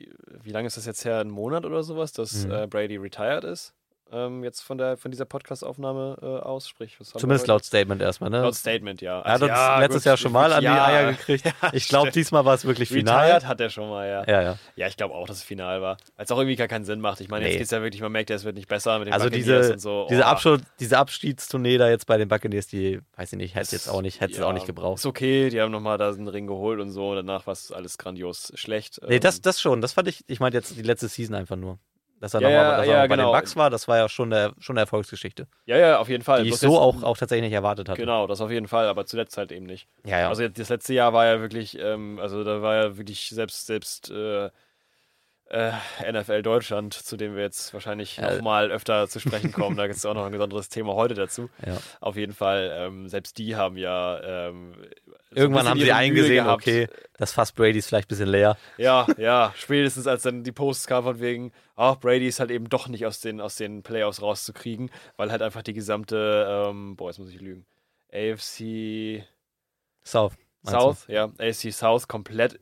wie lange ist das jetzt her? Ein Monat oder sowas, dass mhm. äh, Brady retired ist? Ähm, jetzt von, der, von dieser Podcast-Aufnahme äh, aus? Sprich, was Zumindest laut Statement erstmal, ne? Laut Statement, ja. Er hat uns ja, letztes gut, Jahr schon mal an die Eier gekriegt. (laughs) Ja, ich glaube, diesmal war es wirklich final. Retired hat er schon mal, ja. Ja, ja. Ja, ich glaube auch, dass es final war. Weil es auch irgendwie gar keinen Sinn macht. Ich meine, nee. jetzt geht es ja wirklich, man merkt ja, es wird nicht besser mit den also Buccaneers diese, und so. Oh. Diese, Abschluss, diese Abschiedstournee da jetzt bei den Buccaneers, die, weiß ich nicht, hätte es jetzt auch nicht, hätte ja, auch nicht gebraucht. Ist okay, die haben nochmal da einen Ring geholt und so. Und danach war es alles grandios schlecht. Nee, das, ähm, das schon. Das fand ich, ich meine jetzt die letzte Season einfach nur. Dass er ja, nochmal ja, ja, bei genau. den Bucks war, das war ja schon eine, schon eine Erfolgsgeschichte. Ja, ja, auf jeden Fall. Die ich so auch, auch tatsächlich nicht erwartet hatte. Genau, das auf jeden Fall, aber zuletzt halt eben nicht. Ja, ja. Also das letzte Jahr war ja wirklich, ähm, also da war ja wirklich selbst, selbst äh, äh, NFL Deutschland, zu dem wir jetzt wahrscheinlich ja. nochmal öfter zu sprechen kommen. da gibt es auch noch ein besonderes Thema heute dazu. Ja. Auf jeden Fall, ähm, selbst die haben ja. Ähm, so Irgendwann haben sie eingesehen, okay, das Fass Brady ist vielleicht ein bisschen leer. Ja, ja, spätestens als dann die Posts kamen von wegen, ach, Brady ist halt eben doch nicht aus den, aus den Playoffs rauszukriegen, weil halt einfach die gesamte, ähm, boah, jetzt muss ich lügen, AFC South. South, ja, AFC South komplett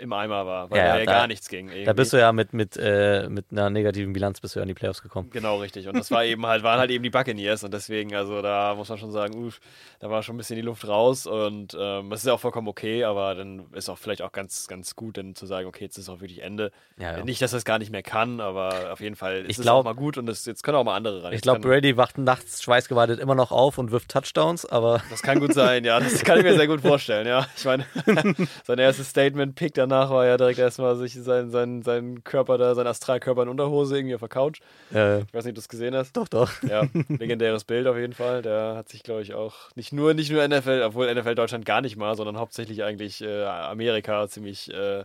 im Eimer war, weil ja, da ja gar nichts ging. Irgendwie. Da bist du ja mit, mit, äh, mit einer negativen Bilanz bist du ja in die Playoffs gekommen. Genau, richtig. Und das war (laughs) eben halt, waren halt eben die Buccaneers und deswegen, also da muss man schon sagen, uff, da war schon ein bisschen die Luft raus und ähm, das ist ja auch vollkommen okay, aber dann ist auch vielleicht auch ganz, ganz gut, dann zu sagen, okay, jetzt ist auch wirklich Ende. Ja, ja. Nicht, dass es gar nicht mehr kann, aber auf jeden Fall ist es glaub, auch mal gut und das, jetzt können auch mal andere rein. Ich glaube, Brady wacht nachts schweißgewartet immer noch auf und wirft Touchdowns, aber. Das kann gut sein, ja. Das kann ich mir sehr gut vorstellen, ja. Ich meine, (laughs) (laughs) sein erstes Statement-Pick danach war ja direkt erstmal sich seinen sein, sein Körper da, sein Astralkörper in Unterhose irgendwie auf der Couch. Ja. Ich weiß nicht, ob du es gesehen hast. Doch, doch. Ja, legendäres Bild auf jeden Fall. Der hat sich, glaube ich, auch nicht nur, nicht nur NFL, obwohl NFL Deutschland gar nicht mal, sondern hauptsächlich eigentlich äh, Amerika ziemlich äh,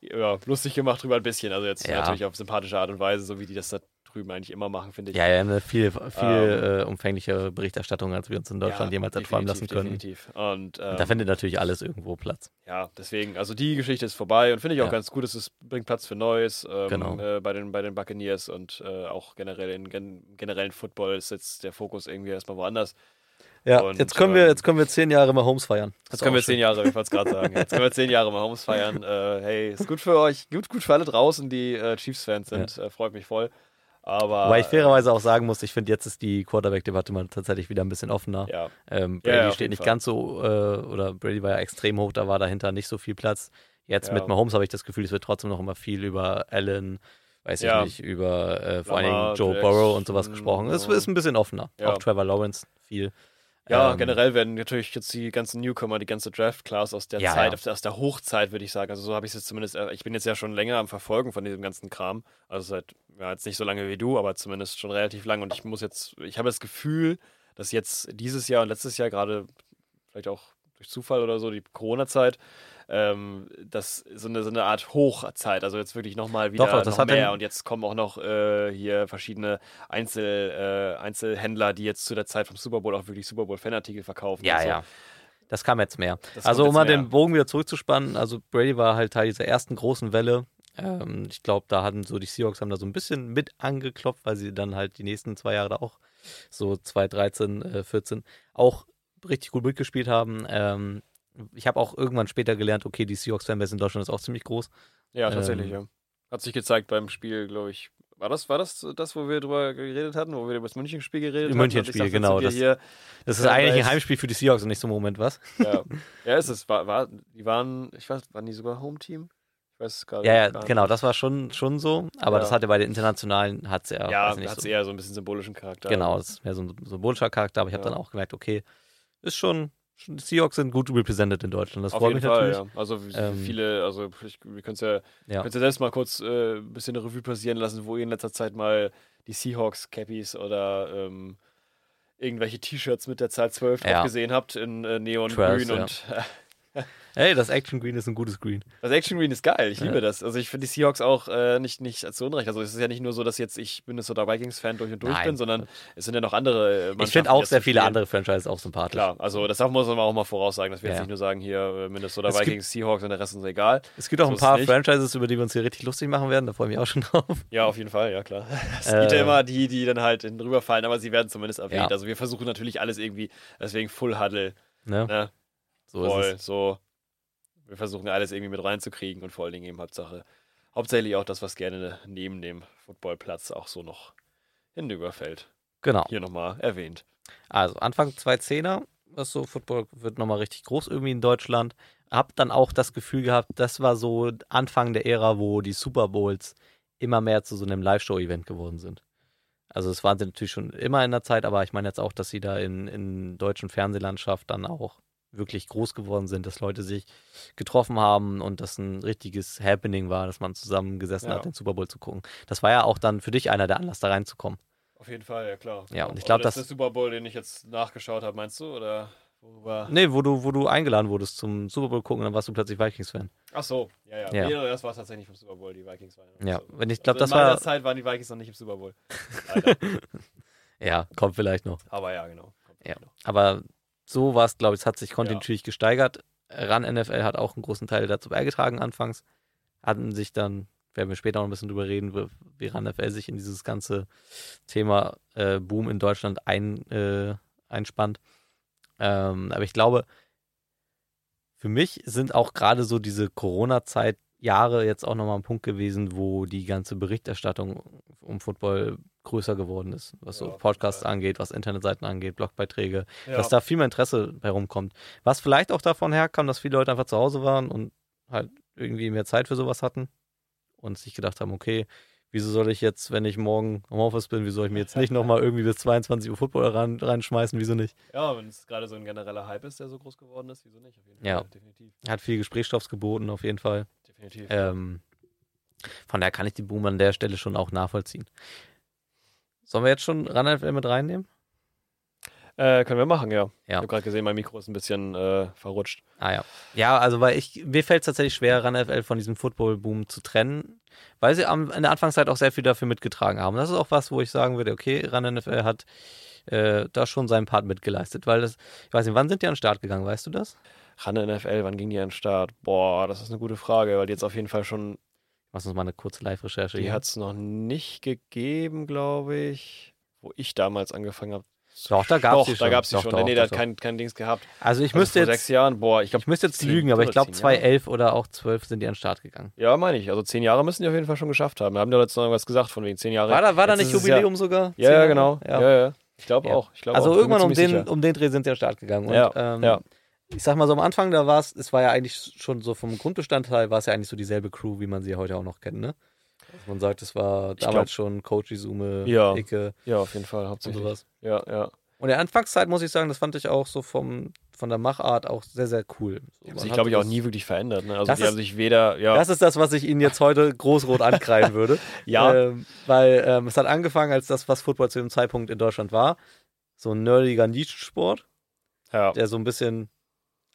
ja, lustig gemacht drüber ein bisschen. Also jetzt ja. natürlich auf sympathische Art und Weise, so wie die das da drüben eigentlich immer machen, finde ich. Ja, ja, eine viel, viel ähm, äh, umfängliche Berichterstattung, als wir uns in Deutschland ja, jemals erträumen lassen können. Definitiv. Und, ähm, da findet natürlich alles irgendwo Platz. Ja, deswegen, also die Geschichte ist vorbei und finde ich auch ja. ganz gut, dass es bringt Platz für Neues ähm, genau. äh, bei, den, bei den Buccaneers und äh, auch generell in gen generellen Football ist jetzt der Fokus irgendwie erstmal woanders. Ja, und, jetzt, können wir, ähm, jetzt können wir zehn Jahre mal Homes feiern. Jetzt können wir zehn Jahre, ich wollte es gerade sagen. Jetzt können wir zehn Jahre mal Homes feiern. (laughs) Äh, hey, ist gut für euch, gut, gut für alle draußen, die äh, Chiefs-Fans sind. Ja. Äh, freut mich voll. Aber, Weil ich fairerweise auch sagen muss, ich finde, jetzt ist die Quarterback-Debatte mal tatsächlich wieder ein bisschen offener. Ja. Ähm, Brady ja, steht nicht Fall. ganz so, äh, oder Brady war ja extrem hoch, da war dahinter nicht so viel Platz. Jetzt ja. mit Mahomes habe ich das Gefühl, es wird trotzdem noch immer viel über Allen, weiß ich nicht, über äh, vor allen Dingen Joe Burrow und sowas gesprochen. Es ist ein bisschen offener. Auch Trevor Lawrence viel. Ja, ähm, generell werden natürlich jetzt die ganzen Newcomer, die ganze Draft-Class aus der ja, Zeit, ja. aus der Hochzeit, würde ich sagen. Also so habe ich es jetzt zumindest, äh, ich bin jetzt ja schon länger am Verfolgen von diesem ganzen Kram. Also seit, ja, jetzt nicht so lange wie du, aber zumindest schon relativ lang. Und ich muss jetzt, ich habe das Gefühl, dass jetzt dieses Jahr und letztes Jahr gerade, vielleicht auch durch Zufall oder so, die Corona-Zeit, ähm, das so eine, so eine Art Hochzeit, also jetzt wirklich nochmal wieder Doch, das noch mehr und jetzt kommen auch noch äh, hier verschiedene Einzel, äh, Einzelhändler, die jetzt zu der Zeit vom Super Bowl auch wirklich Super Bowl-Fanartikel verkaufen. Ja, so. ja. Das kam jetzt mehr. Das also um mal den Bogen wieder zurückzuspannen, also Brady war halt Teil dieser ersten großen Welle Ähm, ich glaube, da hatten so die Seahawks haben da so ein bisschen mit angeklopft, weil sie dann halt die nächsten zwei Jahre da auch so 2013, äh, 14 auch richtig gut mitgespielt haben. Ähm, ich habe auch irgendwann später gelernt, okay, die Seahawks-Fanbase in Deutschland ist auch ziemlich groß. Ja, tatsächlich, ähm, ja. Hat sich gezeigt beim Spiel, glaube ich. War das, war das das, wo wir drüber geredet hatten, wo wir über das München-Spiel geredet haben? München-Spiel, genau. Das, das ist eigentlich ein Heimspiel für die Seahawks und nicht so ein Moment, was? (laughs) Ja, ja ist es. War, war, die waren, ich weiß, waren die sogar Home-Team? Ich weiß es gar, ja, ja, gar genau, das war schon, schon so. Aber ja. das hatte bei den internationalen, hat es ja. Ja, hat es so. eher so ein bisschen symbolischen Charakter. Genau, das ist mehr so ein symbolischer Charakter, aber ich habe dann auch gemerkt, okay, ist schon, Seahawks sind gut represented in Deutschland. Das Auf freut mich Fall, natürlich. Ja. Also ähm, viele, also ich, wir können es ja, ja. ja selbst mal kurz äh, ein bisschen eine Revue passieren lassen, wo ihr in letzter Zeit mal die Seahawks Cappies oder ähm, irgendwelche T-Shirts mit der Zahl 12 ja. gesehen habt in äh, Neongrün und (laughs) (laughs) Hey, das Action Green ist ein gutes Green. Das Action Green ist geil, ich liebe ja. das. Also ich finde die Seahawks auch äh, nicht, nicht zu Unrecht. Also es ist ja nicht nur so, dass jetzt ich Minnesota Vikings-Fan durch und durch Nein. bin, sondern es sind ja noch andere äh, Ich finde auch sehr viele andere Franchises auch sympathisch. Klar, also das darf man auch mal voraussagen, dass wir ja. jetzt nicht nur sagen, hier äh, Minnesota es Vikings, Seahawks und der Rest ist egal. Es gibt auch so ein paar Franchises, über die wir uns hier richtig lustig machen werden, da freue ich mich auch schon (laughs) drauf. Ja, auf jeden Fall, ja klar. Es äh, gibt ja immer die, die dann halt rüberfallen, aber sie werden zumindest erwähnt. Ja. Also wir versuchen natürlich alles irgendwie, deswegen Full Huddle. Ne? So Voll, ist es. so wir versuchen alles irgendwie mit reinzukriegen und vor allen Dingen eben Hauptsache, hauptsächlich auch das, was gerne neben dem Footballplatz auch so noch hinüberfällt. Genau. Hier nochmal erwähnt. Also Anfang 2010er, was so Football wird nochmal richtig groß irgendwie in Deutschland. Hab dann auch das Gefühl gehabt, das war so Anfang der Ära, wo die Super Bowls immer mehr zu so einem Live-Show-Event geworden sind. Also es waren sie natürlich schon immer in der Zeit, aber ich meine jetzt auch, dass sie da in, in deutschen Fernsehlandschaft dann auch wirklich groß geworden sind, dass Leute sich getroffen haben und das ein richtiges Happening war, dass man zusammengesessen ja. hat, den Super Bowl zu gucken. Das war ja auch dann für dich einer der Anlass, da reinzukommen. Auf jeden Fall, ja klar. Ja, und ich glaube, das ist der Super Bowl, den ich jetzt nachgeschaut habe, meinst du? Oder worüber? Nee, wo du, wo du eingeladen wurdest zum Super Bowl gucken, dann warst du plötzlich Vikings-Fan. Ach so, ja, ja. ja. Nee, das war tatsächlich vom Super Bowl, die Vikings waren. Ja, so. wenn ich glaube, also das war. In meiner Zeit waren die Vikings noch nicht im Super Bowl. (laughs) ja, kommt vielleicht noch. Aber ja, genau. Ja, aber so war es, glaube ich, es hat sich kontinuierlich ja. gesteigert. RAN NFL hat auch einen großen Teil dazu beigetragen anfangs. Hatten sich dann, werden wir später noch ein bisschen drüber reden, wie RAN NFL sich in dieses ganze Thema äh, Boom in Deutschland ein, äh, einspannt. Ähm, aber ich glaube, für mich sind auch gerade so diese Corona-Zeit Jahre jetzt auch nochmal ein Punkt gewesen, wo die ganze Berichterstattung um Football größer geworden ist, was ja, so Podcasts ja. angeht, was Internetseiten angeht, Blogbeiträge, ja. dass da viel mehr Interesse bei rumkommt. Was vielleicht auch davon herkam, dass viele Leute einfach zu Hause waren und halt irgendwie mehr Zeit für sowas hatten und sich gedacht haben, okay, wieso soll ich jetzt, wenn ich morgen im Office bin, wieso soll ich mir jetzt nicht nochmal irgendwie bis 22 Uhr Football ran, reinschmeißen, wieso nicht? Ja, wenn es gerade so ein genereller Hype ist, der so groß geworden ist, wieso nicht? Auf jeden Fall, ja, definitiv. Hat viel Gesprächsstoffs geboten, auf jeden Fall. Definitiv. Ähm, von daher kann ich die Boom an der Stelle schon auch nachvollziehen. Sollen wir jetzt schon RAN mit reinnehmen? Äh, können wir machen, ja. ja. Ich habe gerade gesehen, mein Mikro ist ein bisschen äh, verrutscht. Ah ja. Ja, also weil ich, mir fällt es tatsächlich schwer, RAN von diesem Football-Boom zu trennen, weil sie am, in der Anfangszeit auch sehr viel dafür mitgetragen haben. Das ist auch was, wo ich sagen würde, okay, RAN hat äh, da schon seinen Part mitgeleistet, weil das, ich weiß nicht, wann sind die an den Start gegangen, weißt du das? RAN NFL, wann ging die an den Start? Boah, das ist eine gute Frage, weil die jetzt auf jeden Fall schon Machst uns mal eine kurze Live-Recherche. Die hat es noch nicht gegeben, glaube ich, wo ich damals angefangen habe. Doch, da gab es sie schon. Da gab es schon. Doch, nee, der hat kein, kein Dings gehabt. Also ich also müsste vor jetzt. sechs Jahren, boah, ich glaube. Ich müsste jetzt lügen, aber ich glaube 2011 oder auch 12 sind die an den Start gegangen. Ja, meine ich. Also zehn Jahre müssen die auf jeden Fall schon geschafft haben. Wir haben ja letztens noch irgendwas gesagt, von wegen zehn Jahre. War da, war da nicht Jubiläum ja, sogar? Ja, ja, genau. Ja, ja. ja. Ich glaube auch. Ich glaub also auch. irgendwann um den, um den Dreh sind sie an den Start gegangen. Und, ja, ähm, ja ich sag mal so am Anfang, da war es, es war ja eigentlich schon so vom Grundbestandteil, war es ja eigentlich so dieselbe Crew, wie man sie heute auch noch kennt, ne? Also man sagt, es war damals glaub, schon Coach Izume, ja, Icke. Ja, auf jeden Fall, hauptsächlich. Und sowas. Ja, ja. Und in der Anfangszeit, muss ich sagen, das fand ich auch so vom, von der Machart auch sehr, sehr cool. So, die haben sich, glaube ich, auch nie wirklich verändert. Ne? Also die ist, haben sich weder, ja. Das ist das, was ich Ihnen jetzt heute großrot ankreiden würde. (laughs) ja. Ähm, weil ähm, es hat angefangen als das, was Football zu dem Zeitpunkt in Deutschland war. So ein nerdiger Nischensport. Ja. Der so ein bisschen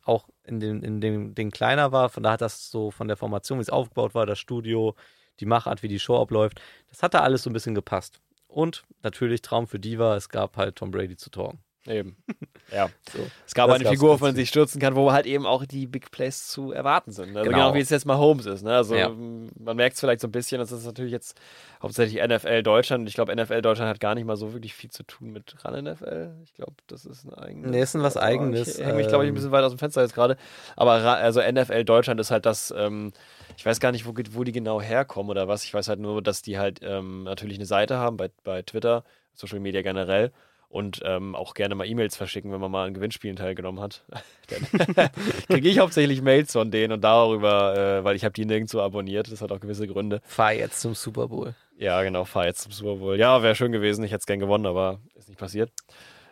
auch in dem, in dem Ding kleiner war. Von da hat das so von der Formation, wie es aufgebaut war, das Studio, die Machart, wie die Show abläuft, das hat da alles so ein bisschen gepasst. Und natürlich Traum für Diva, es gab halt Tom Brady zu talken. Eben. (laughs) Ja. So. Es gab das eine Figur, auf die man sich stürzen kann, wo halt eben auch die Big Plays zu erwarten sind. Also genau, genau wie es jetzt mal Holmes ist. Ne? Also ja. man merkt es vielleicht so ein bisschen, das ist natürlich jetzt hauptsächlich NFL Deutschland. Und ich glaube, NFL Deutschland hat gar nicht mal so wirklich viel zu tun mit RAN NFL. Ich glaube, das ist ein eigenes. Nee, ist ein was eigenes. Ich hänge mich, glaube ich, ein bisschen weit aus dem Fenster jetzt gerade. Aber also NFL Deutschland ist halt das, ähm, ich weiß gar nicht, wo, wo die genau herkommen oder was. Ich weiß halt nur, dass die halt ähm, natürlich eine Seite haben bei, bei Twitter, Social Media generell und ähm, auch gerne mal E-Mails verschicken, wenn man mal an Gewinnspielen teilgenommen hat. (laughs) Dann (laughs) kriege ich hauptsächlich Mails von denen und darüber, äh, weil ich habe die nirgendwo abonniert. Das hat auch gewisse Gründe. Fahr jetzt zum Super Bowl. Ja, genau, fahr jetzt zum Super Bowl. Ja, wäre schön gewesen. Ich hätte es gern gewonnen, aber ist nicht passiert.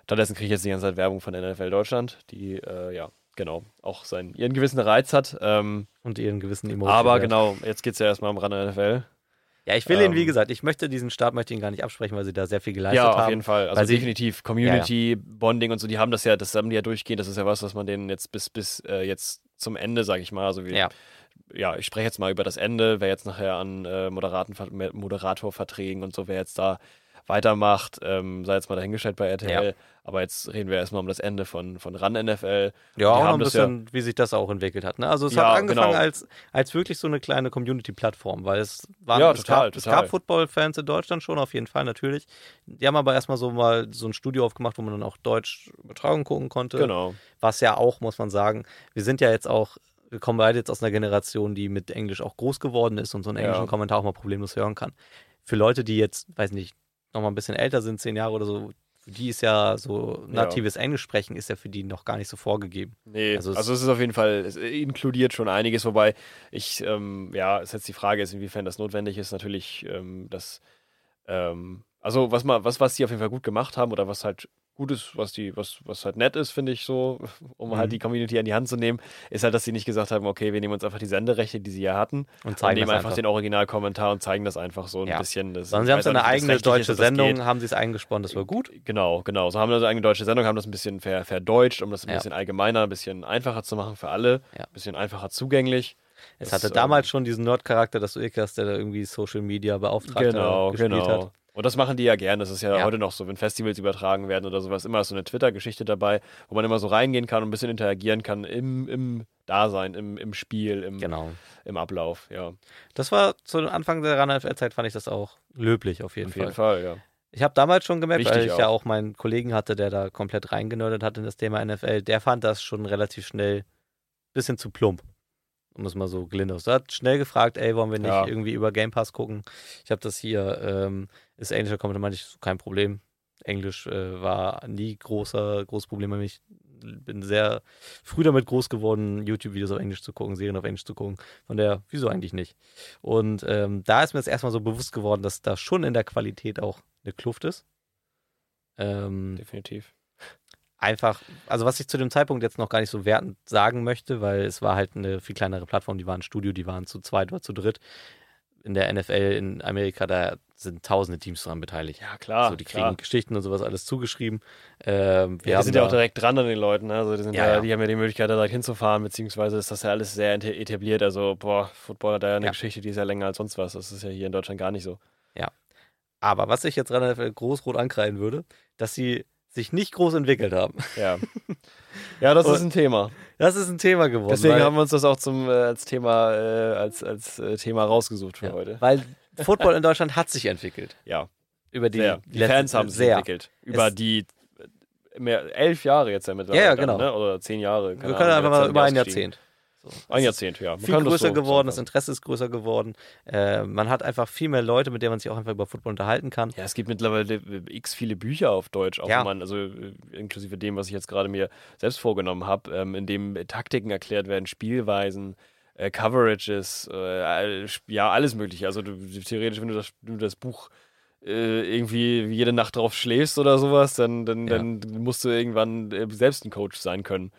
Stattdessen kriege ich jetzt die ganze Zeit Werbung von NFL Deutschland, die, äh, ja, genau, auch seinen, ihren gewissen Reiz hat. Ähm, und ihren gewissen Emotionen. Aber genau, jetzt geht es ja erstmal um Run NFL. Ja, ich will ähm, ihn, wie gesagt, ich möchte diesen Start möchte ihn gar nicht absprechen, weil sie da sehr viel geleistet haben. Ja, auf haben, jeden Fall. Also definitiv. Community, ja, ja. Bonding und so, die haben das ja, das haben die ja durchgehend. Das ist ja was, was man denen jetzt bis, bis äh, jetzt zum Ende, sag ich mal, also wie, ja. ja, ich spreche jetzt mal über das Ende, wer jetzt nachher an äh, Moderatorverträgen und so, wer jetzt da weitermacht, ähm, sei jetzt mal dahingestellt bei RTL. Ja. Aber jetzt reden wir erstmal um das Ende von, von RAN NFL. Ja, auch ein bisschen, ja, wie sich das auch entwickelt hat. Ne? Also es ja, hat angefangen genau. als, als wirklich so eine kleine Community-Plattform, weil es waren, ja, es, gab, es gab Football-Fans in Deutschland schon, auf jeden Fall natürlich. Die haben aber erstmal so mal so ein Studio aufgemacht, wo man dann auch Deutsch Übertragung gucken konnte. Genau. Was ja auch, muss man sagen, wir sind ja jetzt auch wir kommen beide jetzt aus einer Generation, die mit Englisch auch groß geworden ist und so einen englischen ja. Kommentar auch mal problemlos hören kann. Für Leute, die jetzt, weiß nicht, noch mal ein bisschen älter sind, zehn Jahre oder so, für die ist ja so natives ja. Englisch sprechen, ist ja für die noch gar nicht so vorgegeben. Nee, also, also es ist auf jeden Fall, es inkludiert schon einiges, wobei ich, ähm, ja, es jetzt die Frage ist, inwiefern das notwendig ist, natürlich, ähm, dass, ähm, also was, mal, was, was die auf jeden Fall gut gemacht haben oder was halt Gutes, was die, was, was halt nett ist, finde ich so, (laughs) um halt mhm. halt die Community an die Hand zu nehmen, ist halt, dass sie nicht gesagt haben, okay, wir nehmen uns einfach die Senderechte, die sie ja hatten, und zeigen nehmen einfach, einfach, den Originalkommentar und zeigen das einfach so ein ja. bisschen. Das, Sondern sie haben so eine eigene deutsche Sendung, haben sie es eingesponnen, das war gut. Genau, genau. So haben sie eine eigene deutsche Sendung, haben das ein bisschen ver, verdeutscht, um das ein ja. bisschen allgemeiner, ein bisschen einfacher zu machen für alle, ja. ein bisschen einfacher zugänglich. Es das, hatte damals ähm, schon diesen Nerd-Charakter, dass du Ilkas, der da irgendwie Social Media Beauftragter genau, gespielt genau. hat. Und das machen die ja gern. Das ist ja, ja, heute noch so, wenn Festivals übertragen werden oder sowas, immer so eine Twitter-Geschichte dabei, wo man immer so reingehen kann und ein bisschen interagieren kann im, im Dasein, im, im Spiel, im, genau. im Ablauf, ja. Das war zu Anfang der RAN-NFL-Zeit fand ich das auch löblich auf jeden auf Fall. Auf jeden Fall, ja. Ich habe damals schon gemerkt, Wichtig weil ich auch. ja auch meinen Kollegen hatte, der da komplett reingenördet hat in das Thema NFL, der fand das schon relativ schnell ein bisschen zu plump um es mal so gelinde aus. Er hat schnell gefragt, ey, wollen wir nicht ja. irgendwie über Game Pass gucken? Ich habe das hier, ähm, ist englischer Content, meinte ich, kein Problem. Englisch äh, war nie großer, großes Problem bei mir. Ich bin sehr früh damit groß geworden, YouTube-Videos auf Englisch zu gucken, Serien auf Englisch zu gucken. Von der, wieso eigentlich nicht? Und ähm, da ist mir jetzt erstmal so bewusst geworden, dass da schon in der Qualität auch eine Kluft ist. Ähm, Definitiv einfach, also was ich zu dem Zeitpunkt jetzt noch gar nicht so wertend sagen möchte, weil es war halt eine viel kleinere Plattform, die waren ein Studio, die waren zu zweit oder zu dritt. In der NFL in Amerika, da sind tausende Teams dran beteiligt. Ja, klar. So, die kriegen klar. Geschichten und sowas alles zugeschrieben. Ähm, wir ja, die sind ja auch direkt dran an den Leuten. Ne? Also die, sind ja, ja, die haben ja die Möglichkeit, da direkt hinzufahren, beziehungsweise ist das ja alles sehr etabliert. Also, boah, Football hat da ja eine ja. Geschichte, die ist ja länger als sonst was. Das ist ja hier in Deutschland gar nicht so. Ja. Aber was ich jetzt relativ groß-rot ankreiden würde, dass sie sich nicht groß entwickelt haben. Ja. Ja, das ist ein Thema. Das ist ein Thema geworden. Deswegen haben wir uns das auch zum, äh, als Thema, äh, als, als äh, Thema rausgesucht für ja, heute. Weil Football in Deutschland hat sich entwickelt. Ja. Über die, sehr. die Fans haben sich sehr. entwickelt. Über es die mehr, elf Jahre jetzt ja mittlerweile. Ja, ja genau. Dann, ne? Oder zehn Jahre. Wir können einfach mal über ein Jahrzehnt. So. Ein Jahrzehnt, ja. Man viel größer so geworden, das Interesse ist größer geworden. Äh, man hat einfach viel mehr Leute, mit denen man sich auch einfach über Football unterhalten kann. Ja, es gibt mittlerweile x viele Bücher auf Deutsch, auch ja. man, also äh, inklusive dem, was ich jetzt gerade mir selbst vorgenommen habe, ähm, in dem Taktiken erklärt werden, Spielweisen, äh, Coverages, äh, ja, alles mögliche. Also du, theoretisch, wenn du das, du das Buch äh, irgendwie jede Nacht drauf schläfst oder sowas, dann, dann, ja. dann musst du irgendwann äh, selbst ein Coach sein können.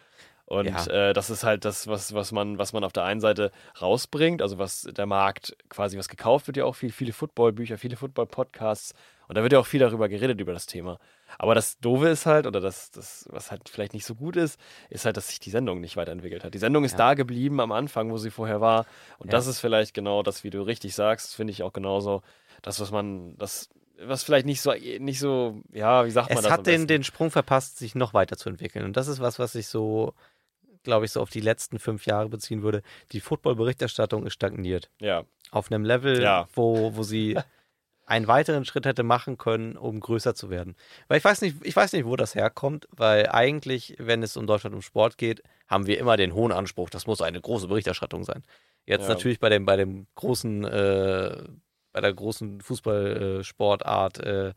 Und ja. äh, das ist halt das, was, was, man, was man auf der einen Seite rausbringt, also was der Markt quasi, was gekauft wird ja auch viel, viele Footballbücher, viele Football-Podcasts und da wird ja auch viel darüber geredet, über das Thema. Aber das Doofe ist halt, oder das, das, was halt vielleicht nicht so gut ist, ist halt, dass sich die Sendung nicht weiterentwickelt hat. Die Sendung ist ja. da geblieben am Anfang, wo sie vorher war. Und ja. das ist vielleicht genau das, wie du richtig sagst, finde ich auch genauso. Das, was man, das was vielleicht nicht so, nicht so, ja, wie sagt man es das? Es hat den, den Sprung verpasst, sich noch weiterzuentwickeln. Und das ist was, was ich so, glaube ich, so auf die letzten fünf Jahre beziehen würde. Die Football-Berichterstattung ist stagniert. Ja. Auf einem Level, ja. wo, wo sie einen weiteren Schritt hätte machen können, um größer zu werden. Weil ich weiß nicht, ich weiß nicht, wo das herkommt, weil eigentlich, wenn es um Deutschland um Sport geht, haben wir immer den hohen Anspruch, das muss eine große Berichterstattung sein. Jetzt ja. natürlich bei dem, bei dem großen, äh, bei der großen Fußballsportart äh,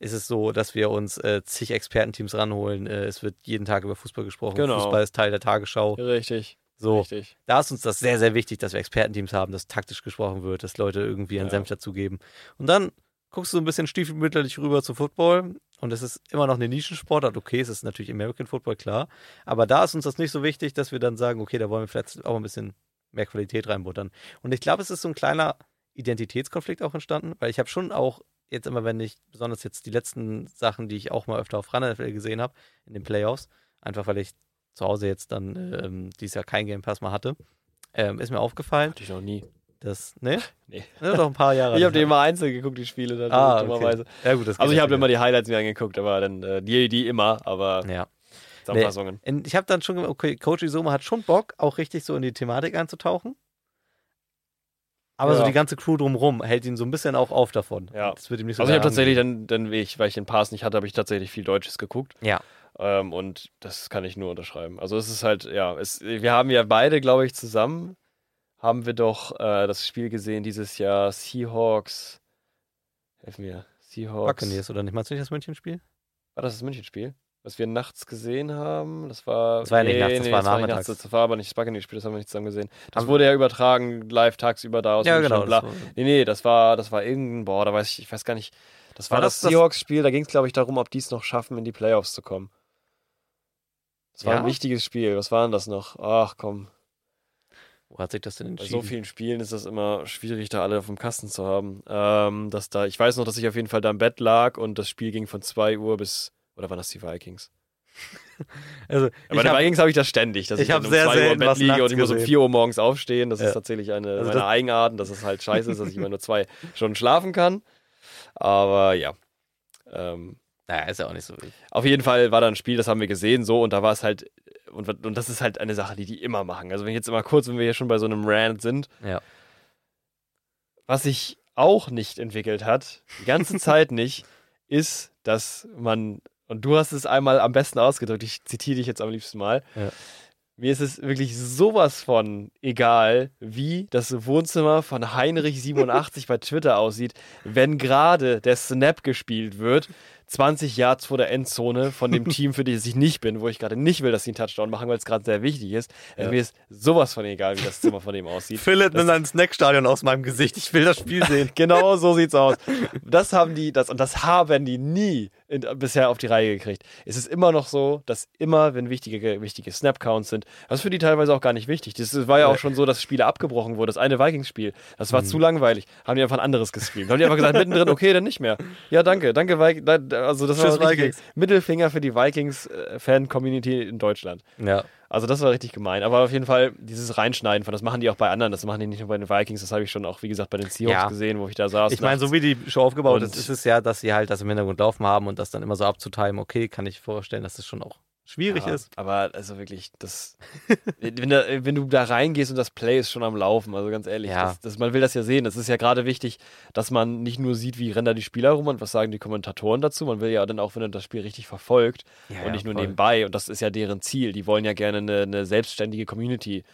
ist es so, dass wir uns äh, zig Expertenteams ranholen. Äh, es wird jeden Tag über Fußball gesprochen. Genau. Fußball ist Teil der Tagesschau. Richtig. So, Richtig. da ist uns das sehr, sehr wichtig, dass wir Expertenteams haben, dass taktisch gesprochen wird, dass Leute irgendwie einen ja. Senf dazugeben. Und dann guckst du ein bisschen stiefelmütterlich rüber zu Football und es ist immer noch eine Nischensportart. Okay, es ist natürlich American Football, klar. Aber da ist uns das nicht so wichtig, dass wir dann sagen, okay, da wollen wir vielleicht auch ein bisschen mehr Qualität reinbuttern. Und ich glaube, es ist so ein kleiner Identitätskonflikt auch entstanden, weil ich habe schon auch jetzt immer, wenn ich, besonders jetzt die letzten Sachen, die ich auch mal öfter auf Run gesehen habe, in den Playoffs, einfach weil ich zu Hause jetzt dann ähm, dieses Jahr kein Game Pass mal hatte, ähm, ist mir aufgefallen. Hatte ich noch nie. Das, ne? (laughs) Nee. Ja, doch ein paar Jahre. ich habe die immer einzeln geguckt, die Spiele. Dann ah, okay. Ja, gut, also ich habe immer die Highlights mir angeguckt, aber dann äh, die, die immer, aber ja. Zusammenfassungen. Nee. Ich habe dann schon, okay, Coach Isoma hat schon Bock, auch richtig so in die Thematik einzutauchen. Aber ja. so die ganze Crew drumherum hält ihn so ein bisschen auch auf davon. Ja. Das wird ihm nicht so Also ich habe tatsächlich dann, dann ich, weil ich den Pass nicht hatte, habe ich tatsächlich viel Deutsches geguckt. Ja. Ähm, und das kann ich nur unterschreiben. Also es ist halt, ja, es, wir haben ja beide, glaube ich, zusammen, haben wir doch äh, das Spiel gesehen dieses Jahr, Seahawks, helfen mir, Seahawks. Buccaneers, oder nicht? Meinst du nicht das München-Spiel? War das das München-Spiel? Was wir nachts gesehen haben, das war. Das war ja nicht nachts, das nee, war nachmittags. Nachts, das war aber nicht das Buccaneers-Spiel, das haben wir nicht zusammen gesehen. Das haben wurde ja übertragen, live tagsüber da aus Ja, genau. Bla. Nee, nee, das war, das war irgendein, boah, da weiß ich, ich weiß gar nicht. Das war, war das, das Seahawks-Spiel, da ging es, glaube ich, darum, ob die es noch schaffen, in die Playoffs zu kommen. Das war ja? ein wichtiges Spiel. Was war denn das noch? Ach komm. Wo hat sich das denn entschieden? Bei so vielen Spielen ist das immer schwierig, da alle auf dem Kasten zu haben. Ähm, dass da, ich weiß noch, dass ich auf jeden Fall da im Bett lag und das Spiel ging von 2 Uhr bis. Oder waren das die Vikings? (laughs) also, bei den Vikings habe ich das ständig, dass ich, ich um 2 Uhr im Bett liege und ich muss um 4 Uhr morgens aufstehen. Das ja. ist tatsächlich eine also meiner Eigenarten, dass es halt scheiße ist, dass ich immer nur zwei Stunden schlafen kann. Aber ja. Ähm, naja, ist ja auch nicht so wichtig. Auf jeden Fall war da ein Spiel, das haben wir gesehen, so, und da war es halt, und, und das ist halt eine Sache, die die immer machen. Also, wenn ich jetzt immer kurz, wenn wir hier schon bei so einem Rant sind, ja. was sich auch nicht entwickelt hat, die ganze (laughs) Zeit nicht, ist, dass man, und du hast es einmal am besten ausgedrückt, ich zitiere dich jetzt am liebsten mal, ja. Mir ist es wirklich sowas von egal, wie das Wohnzimmer von Heinrich87 bei Twitter aussieht, wenn gerade der Snap gespielt wird 20 Yards vor der Endzone von dem Team, für das ich nicht bin, wo ich gerade nicht will, dass sie einen Touchdown machen, weil es gerade sehr wichtig ist. Also ja. mir ist sowas von egal, wie das Zimmer von dem aussieht. Philipp nimmt ein Snackstadion aus meinem Gesicht. Ich will das Spiel sehen. (laughs) genau so sieht's aus. Das haben die, das, und das haben die nie in, bisher auf die Reihe gekriegt. Es ist immer noch so, dass immer, wenn wichtige, wichtige Snap-Counts sind, das ist für die teilweise auch gar nicht wichtig. Das war ja auch schon so, dass Spiele abgebrochen wurden. Das eine Vikings-Spiel, das war mhm. zu langweilig. Haben die einfach ein anderes gespielt. Haben die einfach gesagt, mittendrin, okay, dann nicht mehr. Ja, danke, danke, Vikings also das Tschüss, war Vikings. Mittelfinger für die Vikings-Fan-Community in Deutschland. Ja. Also das war richtig gemein. Aber auf jeden Fall dieses Reinschneiden von, das machen die auch bei anderen, das machen die nicht nur bei den Vikings, das habe ich schon auch, wie gesagt, bei den Seahawks ja. gesehen, wo ich da saß. Ich meine, so wie die Show aufgebaut ist, ist es ja, dass sie halt das im Hintergrund laufen haben und das dann immer so abzutimen, okay, kann ich vorstellen, dass das schon auch schwierig ja, ist. Aber also wirklich, das, (laughs) wenn, da, wenn, du da reingehst und das Play ist schon am Laufen, also ganz ehrlich, ja. das, das, man will das ja sehen. Es ist ja gerade wichtig, dass man nicht nur sieht, wie rennen da die Spieler rum und was sagen die Kommentatoren dazu. Man will ja dann auch, wenn er das Spiel richtig verfolgt ja, und nicht nur voll. nebenbei. Und das ist ja deren Ziel. Die wollen ja gerne eine, eine selbstständige Community